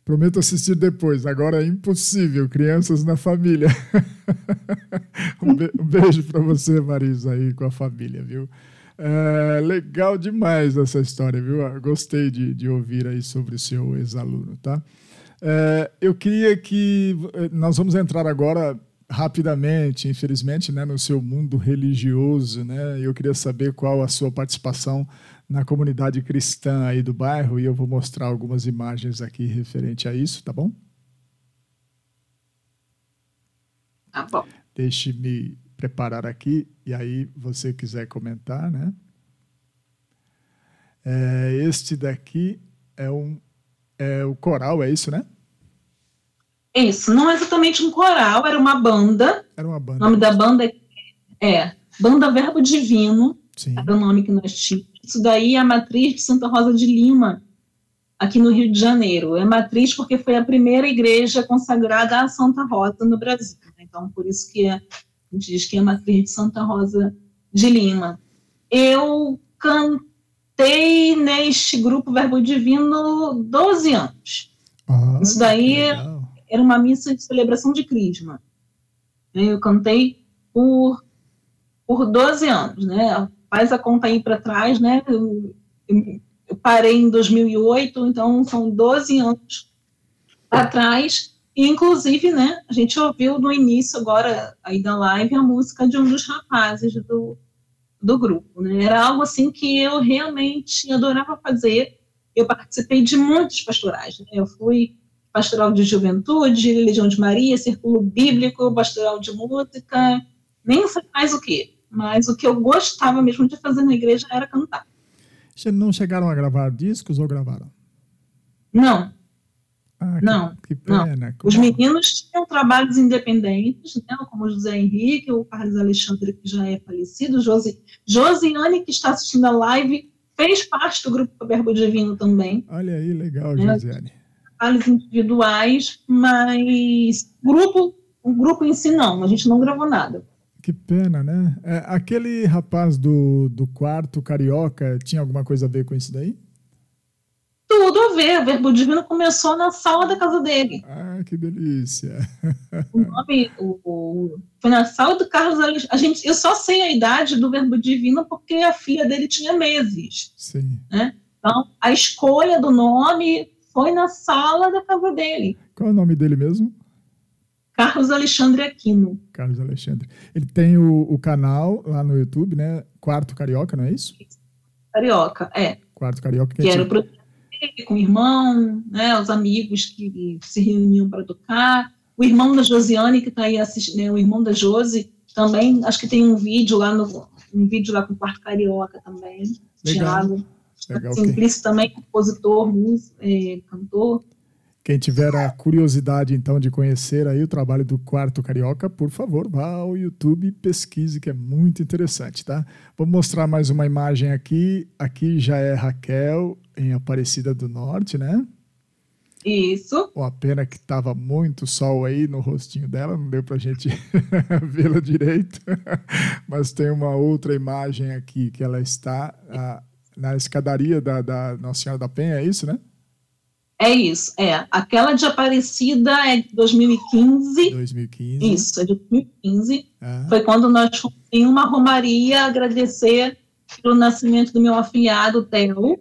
Prometo assistir depois. Agora é impossível. Crianças na família. um, be um, beijo para você, Marisa, aí com a família, viu? É, legal demais essa história, viu? Gostei de, de ouvir aí sobre o seu ex-aluno, tá? É, eu queria que eh, nós vamos entrar agora rapidamente, infelizmente, né, no seu mundo religioso, né? Eu queria saber qual a sua participação na comunidade cristã aí do bairro e eu vou mostrar algumas imagens aqui referente a isso, tá bom? Tá bom. Deixe-me preparar aqui e aí você quiser comentar, né? É, este daqui é um é o coral, é isso, né? Isso, não é exatamente um coral, era uma banda. Era uma banda. O nome da banda é, é Banda Verbo Divino, Sim. era o nome que nós tínhamos. Isso daí é a matriz de Santa Rosa de Lima, aqui no Rio de Janeiro. É matriz porque foi a primeira igreja consagrada a Santa Rosa no Brasil. Né? Então, por isso que é, a gente diz que é a matriz de Santa Rosa de Lima. Eu cantei neste grupo Verbo Divino 12 anos. Ah, Isso daí legal. era uma missa de celebração de Crisma. Eu cantei por, por 12 anos, né? Faz a conta aí para trás, né? Eu, eu- eu parei em 2008, então são 12 anos atrás. E, inclusive, né, a gente ouviu no início agora aí da live a música de um dos rapazes do, do grupo, né? Era algo assim que eu realmente adorava fazer. Eu participei de muitos pastorais, né? Eu fui pastoral de juventude, Legião de Maria, Círculo Bíblico, pastoral de música, nem sei mais o que. Mas o que eu gostava mesmo de fazer na igreja era cantar. Vocês não chegaram a gravar discos ou gravaram? Não, Ah, que, Não, que não. pena. os meninos tinham trabalhos independentes, né, como o José Henrique, o Carlos Alexandre, que já é falecido, Josi, Josiane, que está assistindo a live, fez parte do grupo Verbo Divino também. Olha aí, legal, É. Josiane. trabalhos individuais, mas grupo, o grupo em si não, a gente não gravou nada. Que pena, né? É, aquele rapaz do, do quarto carioca tinha alguma coisa a ver com isso daí? Tudo a ver, o Verbo Divino começou na sala da casa dele. Ah, que delícia. O nome o, o- foi na sala do Carlos Alexandre. A gente, eu só sei a idade do Verbo Divino porque a filha dele tinha meses. Sim. Então, a escolha do nome foi na sala da casa dele. Qual é o nome dele mesmo? Carlos Alexandre Aquino. Carlos Alexandre. Ele tem o, o canal lá no YouTube, né? Quarto Carioca, não é isso? Carioca, é. Quarto Carioca. que era o tinha- projeto dele, com o irmão, né, os amigos que se reuniam para tocar, o irmão da Josiane que está aí assistindo, né, o irmão da Josi também, acho que tem um vídeo lá no um vídeo lá com o quarto carioca também, Legal. Thiago. Legal, Simplício também, compositor, músico, é, cantor. Quem tiver a curiosidade, então, de conhecer aí o trabalho do Quarto Carioca, por favor, vá ao YouTube e pesquise, que é muito interessante, tá? Vou mostrar mais uma imagem aqui. Aqui já é Raquel, em Aparecida do Norte, né? Isso. Uma pena que estava muito sol aí no rostinho dela, não deu pra gente vê-la direito. Mas tem uma outra imagem aqui, que ela está na escadaria da, da Nossa Senhora da Penha, é isso, né? É isso, é. Aquela de Aparecida é de 2015. 2015. Isso, é de 2015. Ah. Foi quando nós fomos em uma romaria agradecer pelo nascimento do meu afilhado, Theo.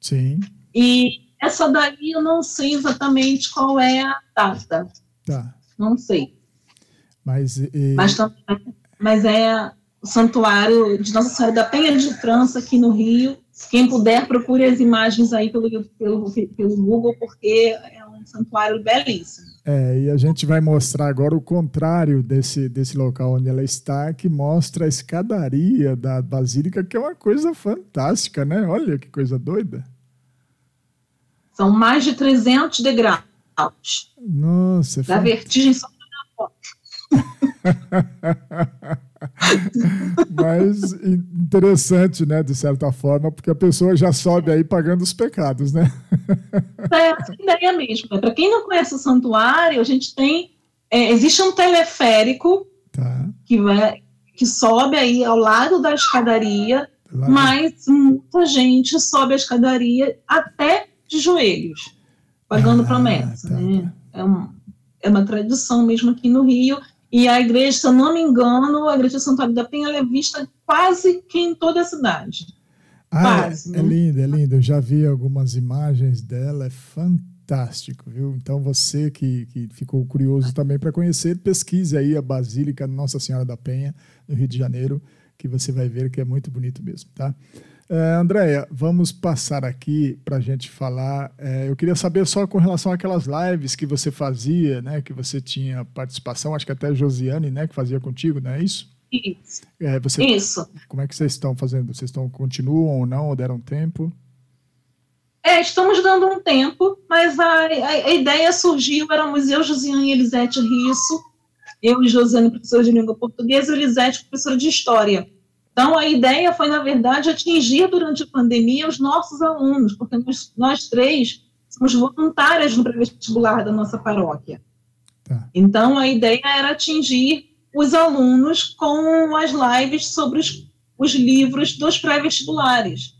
Sim, E essa daí eu não sei exatamente qual é a data. tá. Não sei. Mas, e- Mas, mas é o santuário de Nossa Senhora da Penha de França, aqui no Rio. Quem puder, procure as imagens aí pelo, pelo, pelo Google, porque é um santuário belíssimo. é, e a gente vai mostrar agora o contrário desse, desse local onde ela está, que mostra a escadaria da Basílica, que é uma coisa fantástica, né? Olha que coisa doida. São mais de 300 degraus. Nossa, é Da vertigem só mas in- interessante, né? De certa forma, porque a pessoa já sobe aí pagando os pecados, né? é essa ideia mesmo. Para quem não conhece o santuário, a gente tem. é, existe um teleférico Tá. que, vai, que sobe aí ao lado da escadaria, Lá- mas muita gente sobe a escadaria até de joelhos, pagando Ah, promessa. tá, né? É, um- é uma tradição mesmo aqui no Rio. E a igreja, se eu não me engano, a igreja Santuário da Penha ela é vista quase que em toda a cidade. Ah, Quase, é, é né? lindo, é lindo. Eu já vi algumas imagens dela, é fantástico, viu? Então você que, que ficou curioso também para conhecer, pesquise aí a Basílica Nossa Senhora da Penha, no Rio de Janeiro, que você vai ver que é muito bonito mesmo, tá? É, Andréia, vamos passar aqui para a gente falar. é, eu queria saber só com relação àquelas lives que você fazia, né? Que você tinha participação, acho que até a Josiane, né? Que fazia contigo, não é isso? Isso. É, você, Isso. como é que vocês estão fazendo? Vocês estão continuam ou não? Ou deram tempo? É, estamos dando um tempo, mas a, a, a ideia surgiu, éramos eu, Josiane e Elisete Risso, eu e Josiane, professora de língua portuguesa, e Elisete, professora de história. Então, a ideia foi, na verdade, atingir durante a pandemia os nossos alunos, porque nós, nós três somos voluntárias no pré-vestibular da nossa paróquia. Tá. Então, a ideia era atingir os alunos com as lives sobre os, os livros dos pré-vestibulares.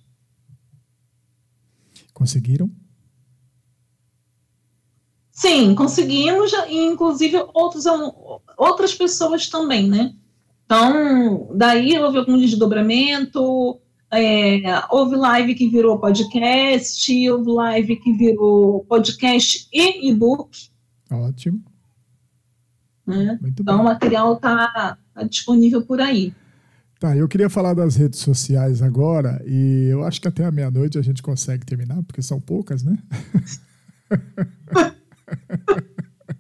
Conseguiram? Sim, conseguimos, e inclusive outros, outras pessoas também, né? Então, daí houve algum desdobramento, é, houve live que virou podcast, houve live que virou podcast e e-book. Ótimo. Né? Então, o material está tá disponível por aí. Tá, eu queria falar das redes sociais agora, e eu acho que até a meia-noite a gente consegue terminar, porque são poucas, né?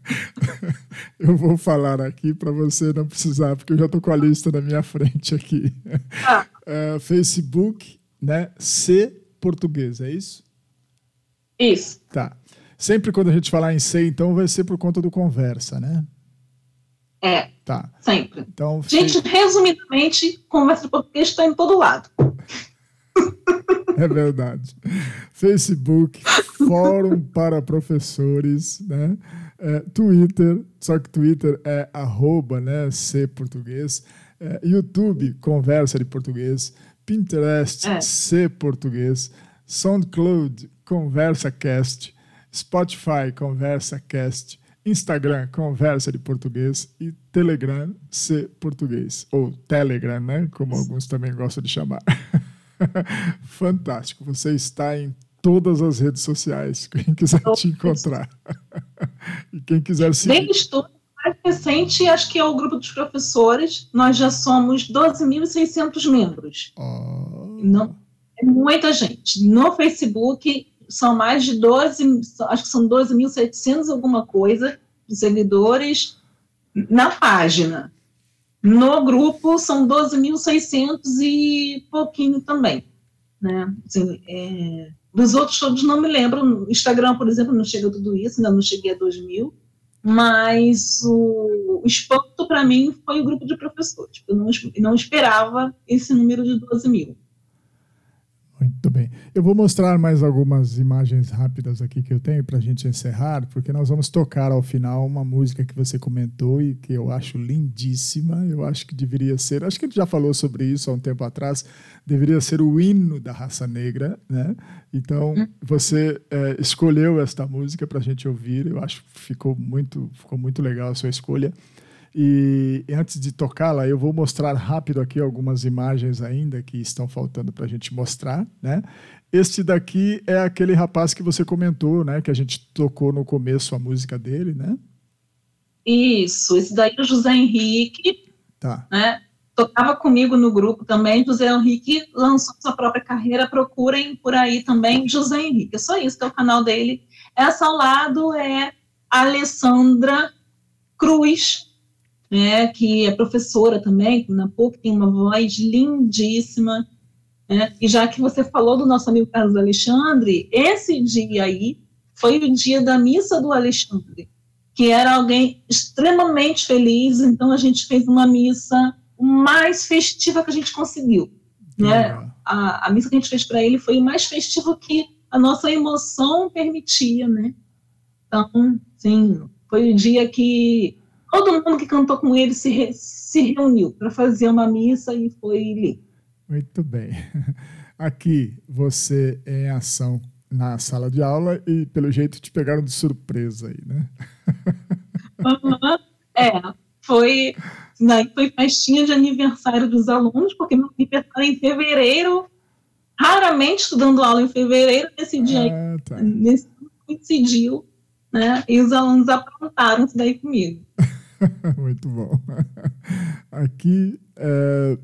eu vou falar aqui para você não precisar, porque eu já estou com a lista na minha frente aqui. Ah. É, Facebook, né? C português, é isso? Isso. Tá. Sempre quando a gente falar em C, então vai ser por conta do conversa, né? É, Tá. sempre. Então, Gente, resumidamente, conversa de português está em todo lado. É verdade. Facebook, Fórum para Professores, né? É, Twitter, só que Twitter é arroba, né? C português. É, YouTube, Conversa de Português. Pinterest, É. C português. SoundCloud, Conversa Cast. Spotify, Conversa Cast. Instagram, Conversa de Português. E Telegram, C português. Ou Telegram, né? Como alguns também gostam de chamar. Fantástico. Você está em todas as redes sociais. Quem quiser te encontrar. Quem quiser seguir. Bem estudo mais recente, acho que é o grupo dos professores. Nós já somos 12.600 membros. Ó, Não, é muita gente. No Facebook são mais de 12, acho que são 12.700 alguma coisa de seguidores na página. No grupo são 12.600 e pouquinho também. Né? Assim, é, dos outros todos não me lembro. Instagram, por exemplo, não chega a tudo isso, ainda não cheguei a 2 mil. Mas o, o espanto para mim foi o grupo de professores. Eu não, não esperava esse número de 12 mil. Muito bem. Eu vou mostrar mais algumas imagens rápidas aqui que eu tenho para a gente encerrar, porque nós vamos tocar ao final uma música que você comentou e que eu acho lindíssima. Eu acho que deveria ser, acho que a gente já falou sobre isso há um tempo atrás, deveria ser o hino da raça negra, né? Então você eh, escolheu esta música para a gente ouvir. Eu acho que ficou muito, ficou muito legal a sua escolha. E antes de tocá-la, eu vou mostrar rápido aqui algumas imagens ainda que estão faltando para a gente mostrar, né? Este daqui é aquele rapaz que você comentou, né? Que a gente tocou no começo a música dele, né? Isso, esse daí é o José Henrique, Tá. né? Tocava comigo no grupo também. José Henrique lançou sua própria carreira. Procurem por aí também José Henrique. É só isso que é o canal dele. Essa ao lado é Alessandra Cruz, né? Que é professora também na PUC, tem uma voz lindíssima. Né? E já que você falou do nosso amigo Carlos Alexandre, esse dia aí foi o dia da missa do Alexandre que era alguém extremamente feliz, então a gente fez uma missa mais festiva que a gente conseguiu. Né? A, a missa que a gente fez para ele foi o mais festivo que a nossa emoção permitia, né? Então, sim, foi o dia que todo mundo que cantou com ele se, re- se reuniu para fazer uma missa e foi lindo. Muito bem. Aqui você é em ação na sala de aula e pelo jeito te pegaram de surpresa aí, né? É, foi, daí foi festinha de aniversário dos alunos, porque meu aniversário é em fevereiro, raramente estudando aula em fevereiro, nesse dia Ah, tá. nesse coincidiu, né? E os alunos aprontaram isso daí comigo. Muito bom. Aqui é,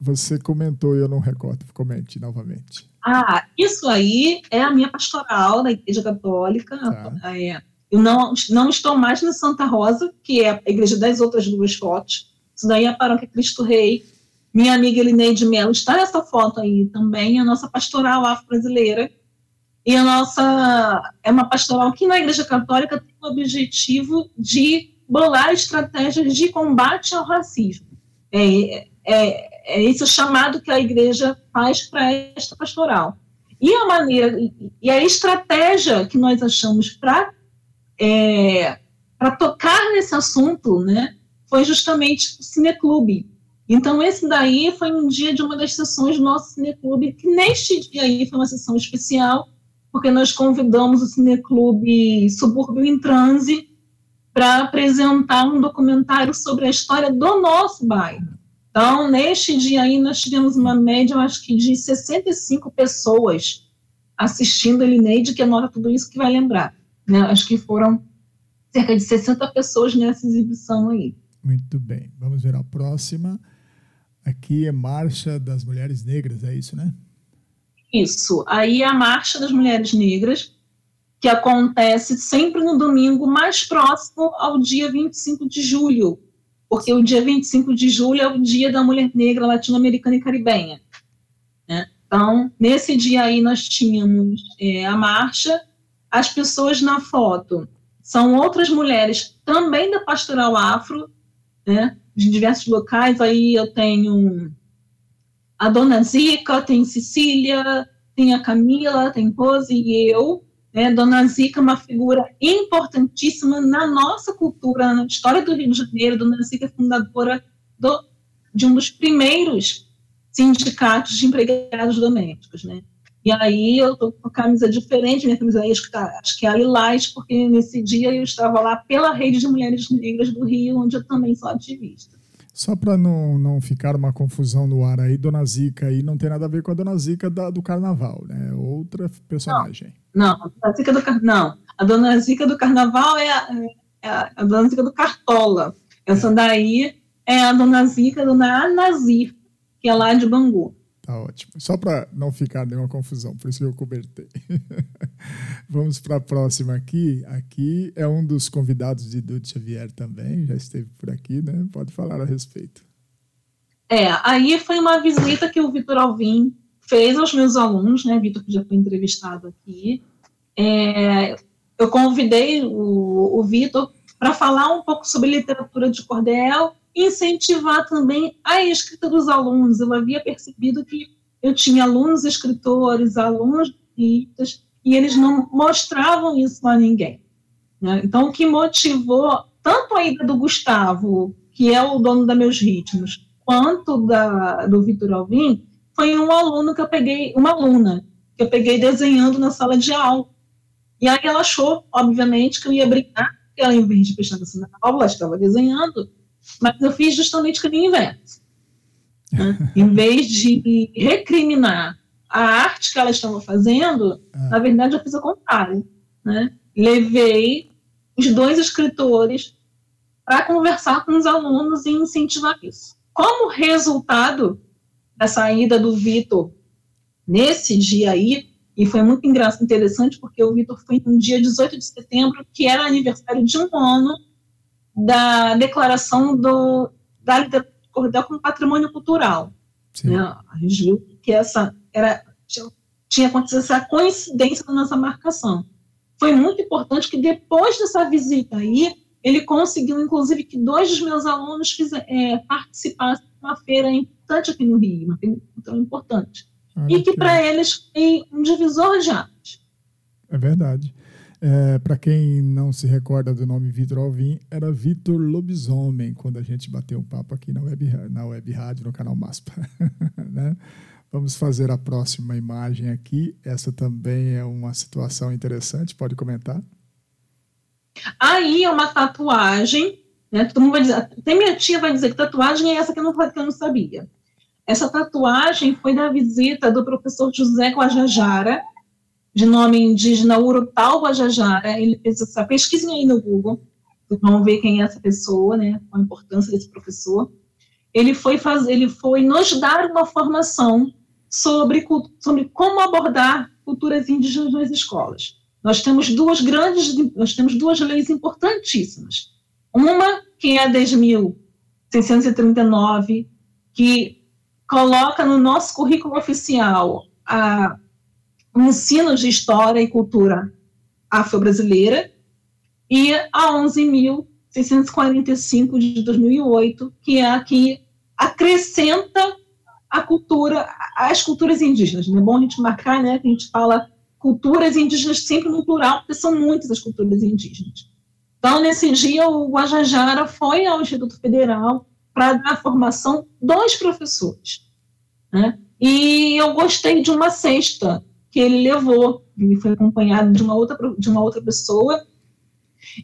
você comentou e eu não recordo. Comente novamente. Ah, isso aí é a minha pastoral da Igreja Católica. Tá. É, eu não, não estou mais na Santa Rosa, que é a igreja das outras duas fotos. Isso daí é a paróquia Cristo Rei. Minha amiga Elineide Mello está nessa foto aí também, a nossa pastoral afro-brasileira. E a nossa é uma pastoral que na Igreja Católica tem o objetivo de bolar estratégias de combate ao racismo. É, é, é esse o chamado que a igreja faz para esta pastoral. E a maneira e a estratégia que nós achamos para é, para tocar nesse assunto, né, foi justamente o cineclube. Então esse daí foi um dia de uma das sessões do nosso cineclube, que neste dia aí foi uma sessão especial, porque nós convidamos o cineclube Subúrbio em Transe para apresentar um documentário sobre a história do nosso bairro. Então, neste dia aí, nós tivemos uma média, eu acho que de 65 pessoas assistindo a Lineide, que anota tudo isso que vai lembrar. Né? Acho que foram cerca de 60 pessoas nessa exibição aí. Muito bem. Vamos ver a próxima. Aqui é Marcha das Mulheres Negras, é isso, né? Isso. Aí é a Marcha das Mulheres Negras, que acontece sempre no domingo mais próximo ao dia 25 de julho, porque o dia 25 de julho é o dia da mulher negra latino-americana e caribenha. Né? Então, nesse dia aí nós tínhamos é, a marcha, as pessoas na foto são outras mulheres também da pastoral afro, né, de diversos locais, aí eu tenho a Dona Zica, tem Cecília, tem a Camila, tem Rose e eu, né, Dona Zica é uma figura importantíssima na nossa cultura, na história do Rio de Janeiro. Dona Zica é fundadora do, de um dos primeiros sindicatos de empregados domésticos, né? E aí eu estou com camisa diferente, minha camisa acho que, tá, acho que é a lilás, porque nesse dia eu estava lá pela Rede de Mulheres Negras do Rio, onde eu também sou ativista. Só para não, não ficar uma confusão no ar aí, Dona Zica aí não tem nada a ver com a Dona Zica da, do Carnaval, né? Outra personagem. Não, não, a Zica do não. A Dona Zica do Carnaval é a, é a, a Dona Zica do Cartola. Essa é. daí é a Dona Zica, Dona Anazir, que é lá de Bangu. Tá ótimo. Só para não ficar nenhuma confusão, por isso que eu cobertei. Vamos para a próxima aqui. Aqui é um dos convidados de Dudu Xavier também, já esteve por aqui, né? Pode falar a respeito. É, aí foi uma visita que o Vitor Alvim fez aos meus alunos, né? Vitor que já foi entrevistado aqui. É, eu convidei o, o Vitor para falar um pouco sobre literatura de cordel incentivar também a escrita dos alunos. Eu havia percebido que eu tinha alunos escritores, alunos poetas, e eles não mostravam isso a ninguém. Né? Então, o que motivou tanto a ida do Gustavo, que é o dono da Meus Ritmos, quanto da, do Vitor Alvim, foi um aluno que eu peguei, uma aluna, que eu peguei desenhando na sala de aula. E aí ela achou, obviamente, que eu ia brincar, porque ela, em vez de prestar atenção na aula, estava desenhando, mas eu fiz justamente o caminho inverso. Né? em vez de recriminar a arte que elas estavam fazendo, ah. na verdade eu fiz o contrário. Né? Levei os dois escritores para conversar com os alunos e incentivar isso. Como resultado da saída do Vitor nesse dia aí, e foi muito engraçado, interessante, porque o Vitor foi no dia 18 de setembro, que era aniversário de um ano da declaração do, da literatura cordel como patrimônio cultural. Né? A gente viu que essa era, tinha, acontecido essa coincidência da nossa marcação. Foi muito importante que depois dessa visita aí, ele conseguiu, inclusive, que dois dos meus alunos é, participassem de uma feira importante aqui no Rio, uma feira tão importante. Ah, e que, que para eles foi um divisor de águas. É verdade. É, Para quem não se recorda do nome Vitor Alvim, era Vitor Lobisomem, quando a gente bateu um papo aqui na web, na web rádio, no canal MASPA. né? Vamos fazer a próxima imagem aqui. Essa também é uma situação interessante, pode comentar? Aí é uma tatuagem, né? Todo mundo vai dizer, até minha tia vai dizer que tatuagem é essa que eu não, que eu não sabia. Essa tatuagem foi da visita do professor José Guajajara, de nome indígena Urutau Guajajara. Ele fez essa pesquisa aí no Google, vão ver quem é essa pessoa, né, a importância desse professor. Ele foi fazer, ele foi nos dar uma formação sobre, sobre como abordar culturas indígenas nas escolas. Nós temos duas grandes, nós temos duas leis importantíssimas. Uma que é a 10.639, que coloca no nosso currículo oficial a ensino de história e cultura afro-brasileira, e a 11.645 de 2008, que é a que acrescenta a cultura, as culturas indígenas. Não é bom a gente marcar, né, a gente fala culturas indígenas sempre no plural, porque são muitas as culturas indígenas. Então, nesse dia, o Guajajara foi ao Instituto Federal para dar formação dos professores. Né? E eu gostei de uma cesta que ele levou, ele foi acompanhado de uma outra, de uma outra pessoa,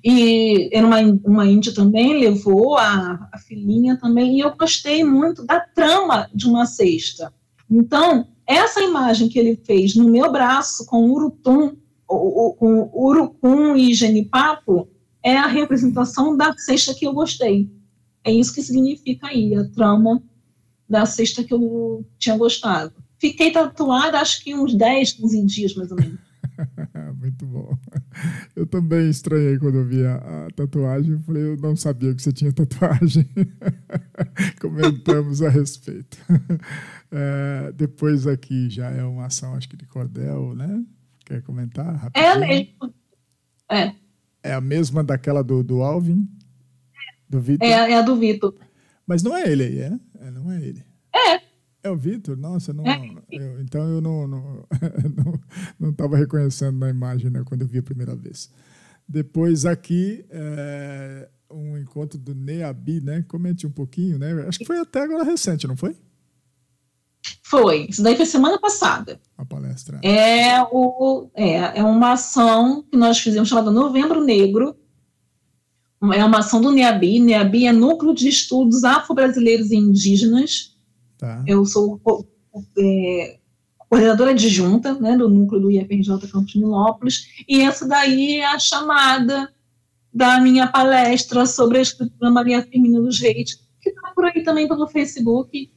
e era uma, uma índia também, levou a, a filhinha também, e eu gostei muito da trama de uma cesta. Então, essa imagem que ele fez no meu braço com urutum, com urucum e genipapo, é a representação da cesta que eu gostei. É isso que significa aí, a trama da cesta que eu tinha gostado. Fiquei tatuada acho que uns 10, 15 dias mais ou menos. Muito bom. Eu também estranhei quando eu vi a, a, tatuagem. Eu falei, eu não sabia que você tinha tatuagem. Comentamos a respeito. É, depois aqui já é uma ação, acho que de cordel, né? Quer comentar? Rapidinho? É a mesma. É. É a mesma daquela do, do Alvin? Do Vitor? É, é a do Vitor. Mas não é ele aí, é? é não é ele. É. É o Vitor? Nossa, não, é. eu, então eu não estava não, não, reconhecendo na imagem né, quando eu vi a primeira vez. Depois aqui, é, um encontro do Neabi, né? Comente um pouquinho, né? Acho que foi até agora recente, não foi? Foi. Isso daí foi semana passada. A palestra. É, o, é, é uma ação que nós fizemos chamada Novembro Negro. É uma ação do NEABI. NEABI é Núcleo de Estudos Afro-Brasileiros e Indígenas Tá. Eu sou é, coordenadora adjunta né, do núcleo do IFRJ Campos Milópolis, e essa daí é a chamada da minha palestra sobre a escritura Maria Firmina dos Reis, que está por aí também pelo Facebook.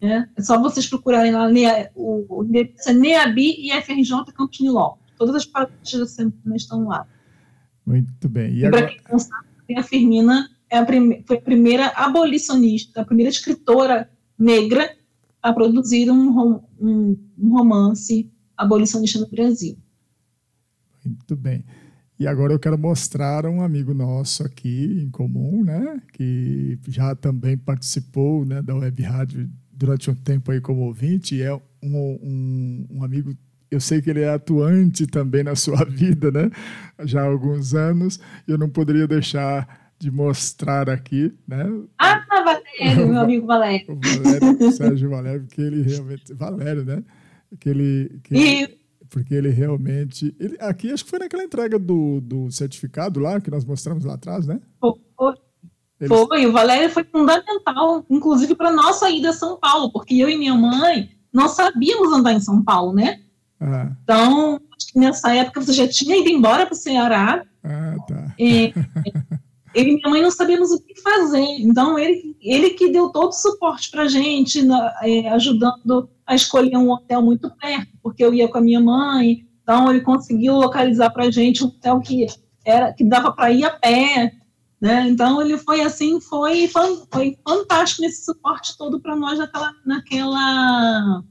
Né? É só vocês procurarem lá o, o é NEABI e IFRJ Campos Milópolis. Todas as palestras sempre estão lá. Muito bem. E, e agora... para quem não sabe, a Firmina é a foi a primeira abolicionista, a primeira escritora negra a produzir um, um, um romance abolicionista no Brasil. Muito bem. E agora eu quero mostrar um amigo nosso aqui em comum, né, que já também participou, né, da Web Rádio durante um tempo aí como ouvinte, e é um, um, um, amigo, eu sei que ele é atuante também na sua vida, né, já há alguns anos, eu não poderia deixar de mostrar aqui, né? Ah, Valério, meu amigo Valério. O Valério, Sérgio Valério, porque ele realmente. Valério, né? Que ele, que ele, porque ele realmente. Ele, aqui acho que foi naquela entrega do, do certificado lá, que nós mostramos lá atrás, né? Foi. Eles... Foi, o Valério foi fundamental, inclusive para nossa ida a São Paulo, porque eu e minha mãe não sabíamos andar em São Paulo, né? Ah. Então, acho que nessa época você já tinha ido embora para o Ceará. Ah, tá. E, ele e minha mãe não sabíamos o que fazer. Então, ele, ele que deu todo o suporte para a gente, na, é, ajudando a escolher um hotel muito perto, porque eu ia com a minha mãe. Então, ele conseguiu localizar para a gente um hotel que, era, que dava para ir a pé. Né? Então, ele foi assim, foi, foi fantástico nesse suporte todo para nós naquela, naquela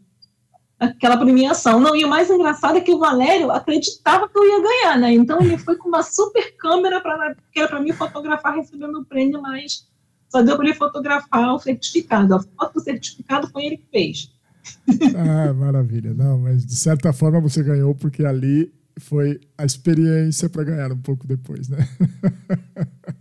aquela premiação. Não, e o mais engraçado é que o Valério acreditava que eu ia ganhar, né? Então ele foi com uma super câmera para para mim fotografar recebendo o prêmio, mas só deu para ele fotografar o certificado. A foto do certificado foi ele que fez. Ah, maravilha. Não, mas de certa forma você ganhou porque ali foi a experiência para ganhar um pouco depois, né?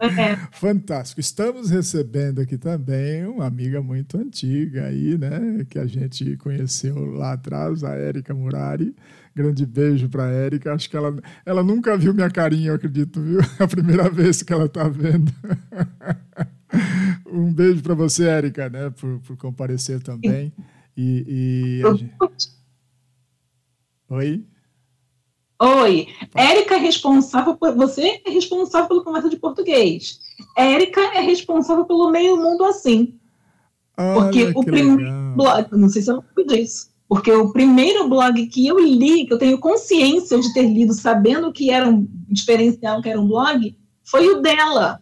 É. Fantástico. Estamos recebendo aqui também uma amiga muito antiga aí, né? Que a gente conheceu lá atrás, a Érica Murari. Grande beijo para a Érica. Acho que ela, ela nunca viu minha carinha, eu acredito, viu? A primeira vez que ela está vendo. um beijo para você, Érica, né? Por, por comparecer também. E, e gente... Oi? Oi, Érica é responsável por. Você é responsável pelo conversa de português. Érica é responsável pelo meio mundo assim. Olha, porque o primeiro blog, não sei se eu não disso, porque o primeiro blog que eu li, que eu tenho consciência de ter lido, sabendo que era um diferencial, que era um blog, foi o dela.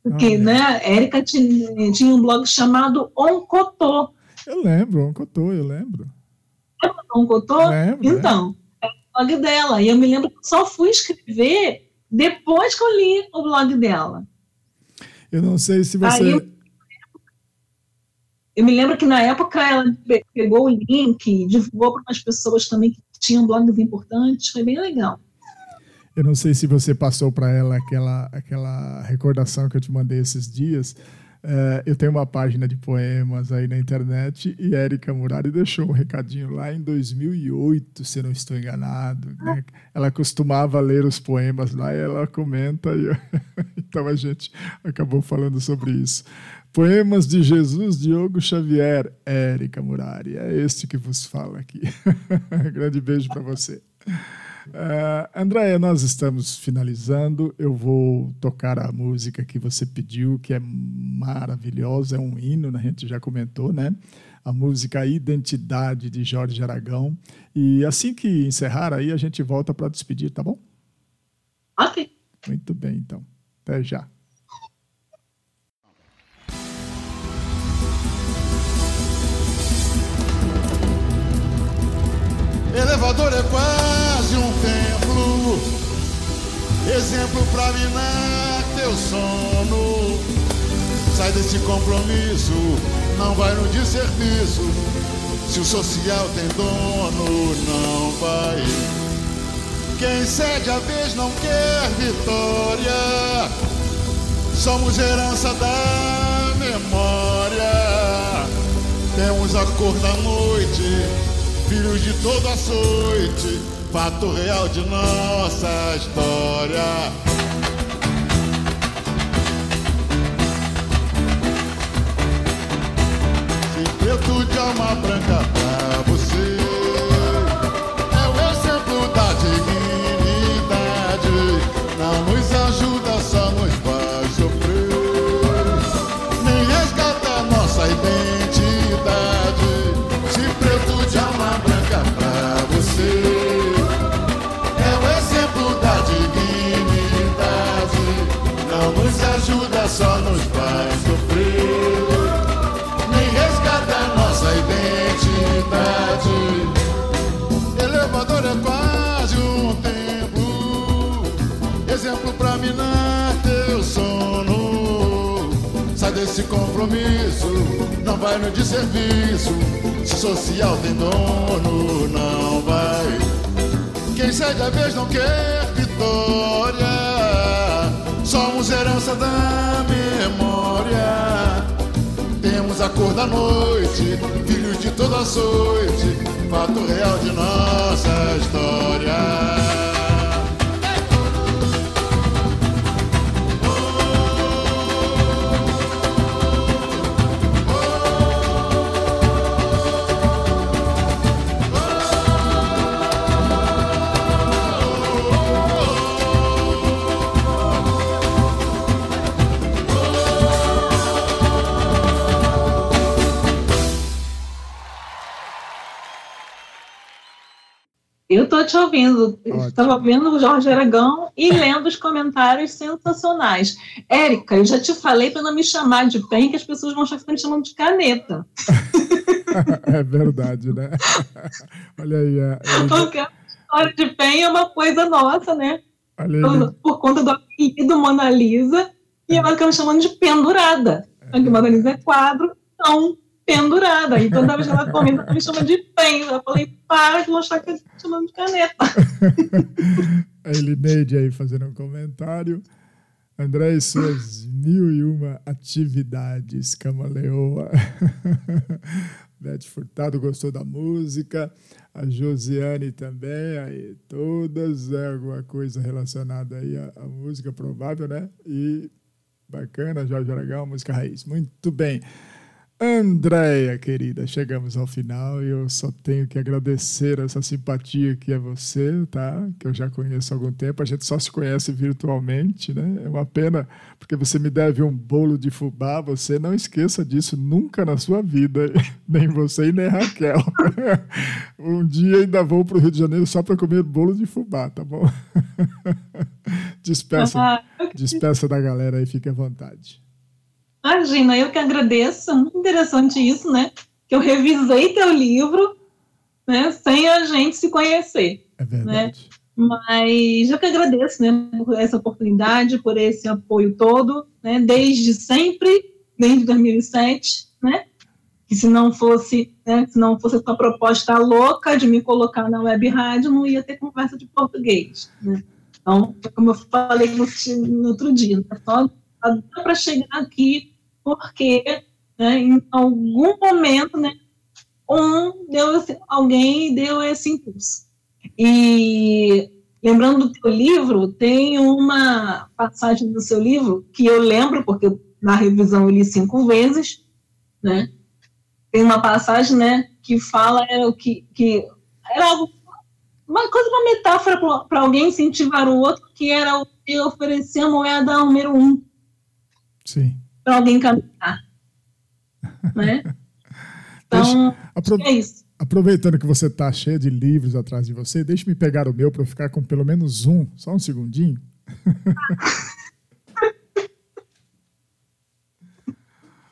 Porque, Olha. né, Érica tinha, tinha, um blog chamado Oncotô. Eu lembro, Oncotô, eu lembro. Lembra Oncotô? Lembro, então, blog dela. E eu me lembro que só fui escrever depois que eu li o blog dela. Eu não sei se você. Aí, Eu me lembro que na época ela pegou o link, divulgou para umas pessoas também que tinham blogs importantes, foi bem legal. Eu não sei se você passou para ela aquela, aquela recordação que eu te mandei esses dias. É, eu tenho uma página de poemas aí na internet e Érica Murari deixou um recadinho lá em 2008, se não estou enganado. Né? Ela costumava ler os poemas lá e ela comenta, e eu... então a gente acabou falando sobre isso. Poemas de Jesus Diogo Xavier, Érica Murari. É este que vos fala aqui. Grande beijo para você. Uh, Andréia, nós estamos finalizando. Eu vou tocar a música que você pediu, que é maravilhosa, é um hino, né? a gente já comentou, né? A música Identidade de Jorge Aragão. E assim que encerrar aí, a gente volta para despedir, tá bom? Ok. Muito bem, então. Até já. Elevador é quase um templo, exemplo pra minar teu sono. Sai desse compromisso, não vai no desserviço. Se o social tem dono, não vai. Quem cede a vez não quer vitória. Somos herança da memória. Temos a cor da noite filhos de todo açoite, fato real de nossa história. Se preto de alma branca pra você, é o exemplo da dignidade, não nos Sai desse compromisso Não vai no desserviço se social tem dono, não vai. Quem cede a vez não quer vitória. Somos herança da memória. Temos a cor da noite, filhos de toda açoite, fato real de nossa história. Eu estou te ouvindo. Estava vendo o Jorge Aragão e lendo os comentários sensacionais. Érica, eu já te falei para não me chamar de pen, que as pessoas vão achar que me chamando de caneta. é verdade, né? Olha aí. É, é... Porque a história de pen é uma coisa nossa, né? Por, por, conta do apelido Mona Lisa, e ela me chamando de pendurada. É. Mona Lisa é quadro, então pendurada. E que ela comenta, ela me chama de pen. Eu falei, para de mostrar que eu estou chamando de caneta. a Elineide aí fazendo um comentário. André e suas mil e uma atividades, camaleoa. Beth Furtado gostou da música, a Josiane também, aí todas é alguma coisa relacionada aí à, à música, provável, né? E bacana, Jorge Aragão, música raiz. Muito bem. Andréia, querida, chegamos ao final e eu só tenho que agradecer essa simpatia que é você, tá? Que eu já conheço há algum tempo, a gente só se conhece virtualmente, né? É uma pena, porque você me deve um bolo de fubá, você não esqueça disso nunca na sua vida, nem você e nem Raquel. um dia ainda vou para o Rio de Janeiro só para comer bolo de fubá, tá bom? despeça, ah, despeça da galera aí, fique à vontade. Imagina, eu que agradeço, muito interessante isso, né? Que eu revisei teu livro, né? Sem a gente se conhecer. É verdade. Né? Mas eu que agradeço, né? Por essa oportunidade, por esse apoio todo, né? Desde sempre, desde 2007, né? Que se não fosse, né, se não fosse a proposta louca de me colocar na web rádio, não ia ter conversa de português. Né? Então, como eu falei no, no outro dia, né, só dá para chegar aqui porque né, em algum momento, né, um deu esse, alguém deu esse impulso. E lembrando do teu livro, tem uma passagem do seu livro que eu lembro porque na revisão eu li cinco vezes, né? tem uma passagem, né, que fala era o que, que era algo, uma coisa, uma metáfora para alguém incentivar o outro, que era o que oferecer a moeda número um. Sim. Para alguém caminhar. né? Então, Deixa, é isso. Aproveitando que você está cheio de livros atrás de você, deixe-me pegar o meu para eu ficar com pelo menos um, só um segundinho.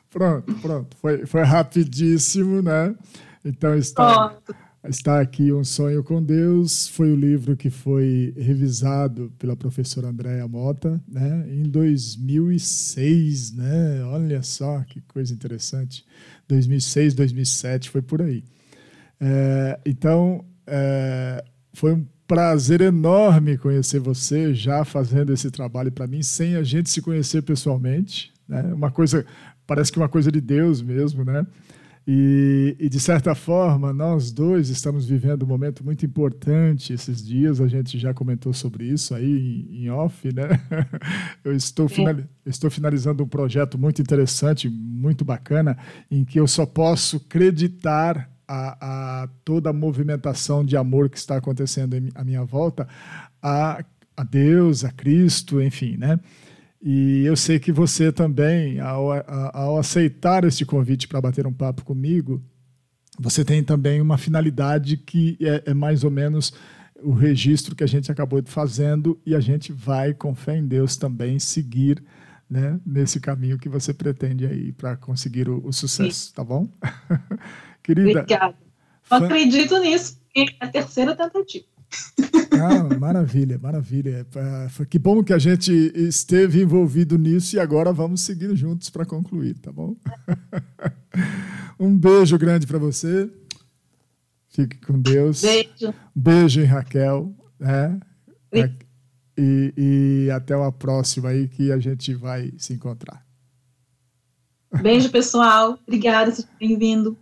Pronto, pronto. Foi, foi rapidíssimo, né? Então está, está aqui Um Sonho com Deus. Foi o livro que foi revisado pela professora Andréa Mota, né? Em 2006, né? Olha só que coisa interessante. 2006, 2007, foi por aí. É, então, é, foi um prazer enorme conhecer você já fazendo esse trabalho para mim, sem a gente se conhecer pessoalmente. Né? Uma coisa parece que uma coisa de Deus mesmo, né? E, e, de certa forma, nós dois estamos vivendo um momento muito importante esses dias. A gente já comentou sobre isso aí em, em off, né? Eu estou, final, estou finalizando um projeto muito interessante, muito bacana, em que eu só posso acreditar a, a toda a movimentação de amor que está acontecendo à minha volta a, a Deus, a Cristo, enfim, né? E eu sei que você também, ao, ao aceitar este convite para bater um papo comigo, você tem também uma finalidade que é, é, mais ou menos o registro que a gente acabou fazendo e a gente vai, com fé em Deus, também seguir né, nesse caminho que você pretende aí para conseguir o, o sucesso, Sim. tá bom? Querida. Obrigada. Acredito nisso, é a terceira tentativa. Ah, maravilha, maravilha. É, que bom que a gente esteve envolvido nisso e agora vamos seguir juntos para concluir, tá bom? Um beijo grande para você. Fique com Deus. Beijo. Beijo em Raquel. Né? E, e até uma próxima aí que a gente vai se encontrar. Beijo, pessoal. Obrigada por terem vindo.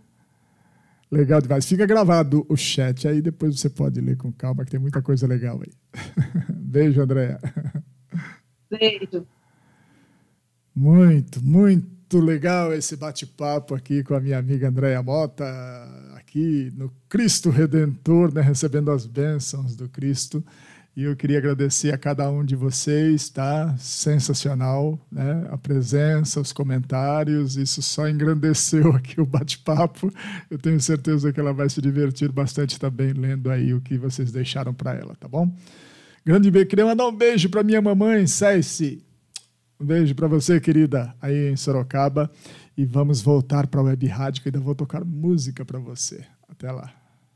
Legal demais. Fica gravado o chat aí, depois você pode ler com calma, que tem muita coisa legal aí. Beijo, Andréa. Beijo. Muito, muito legal esse bate-papo aqui com a minha amiga Andréa Mota, aqui no Cristo Redentor, né, recebendo as bênçãos do Cristo. E eu queria agradecer a cada um de vocês, tá? Sensacional, né? A presença, os comentários, isso só engrandeceu aqui o bate-papo. Eu tenho certeza que ela vai se divertir bastante também lendo aí o que vocês deixaram para ela, tá bom? Grande beijo, queria mandar um beijo para minha mamãe, Céci. Um beijo para você, querida, aí em Sorocaba. E vamos voltar para a Web Rádio, que ainda vou tocar música para você. Até lá.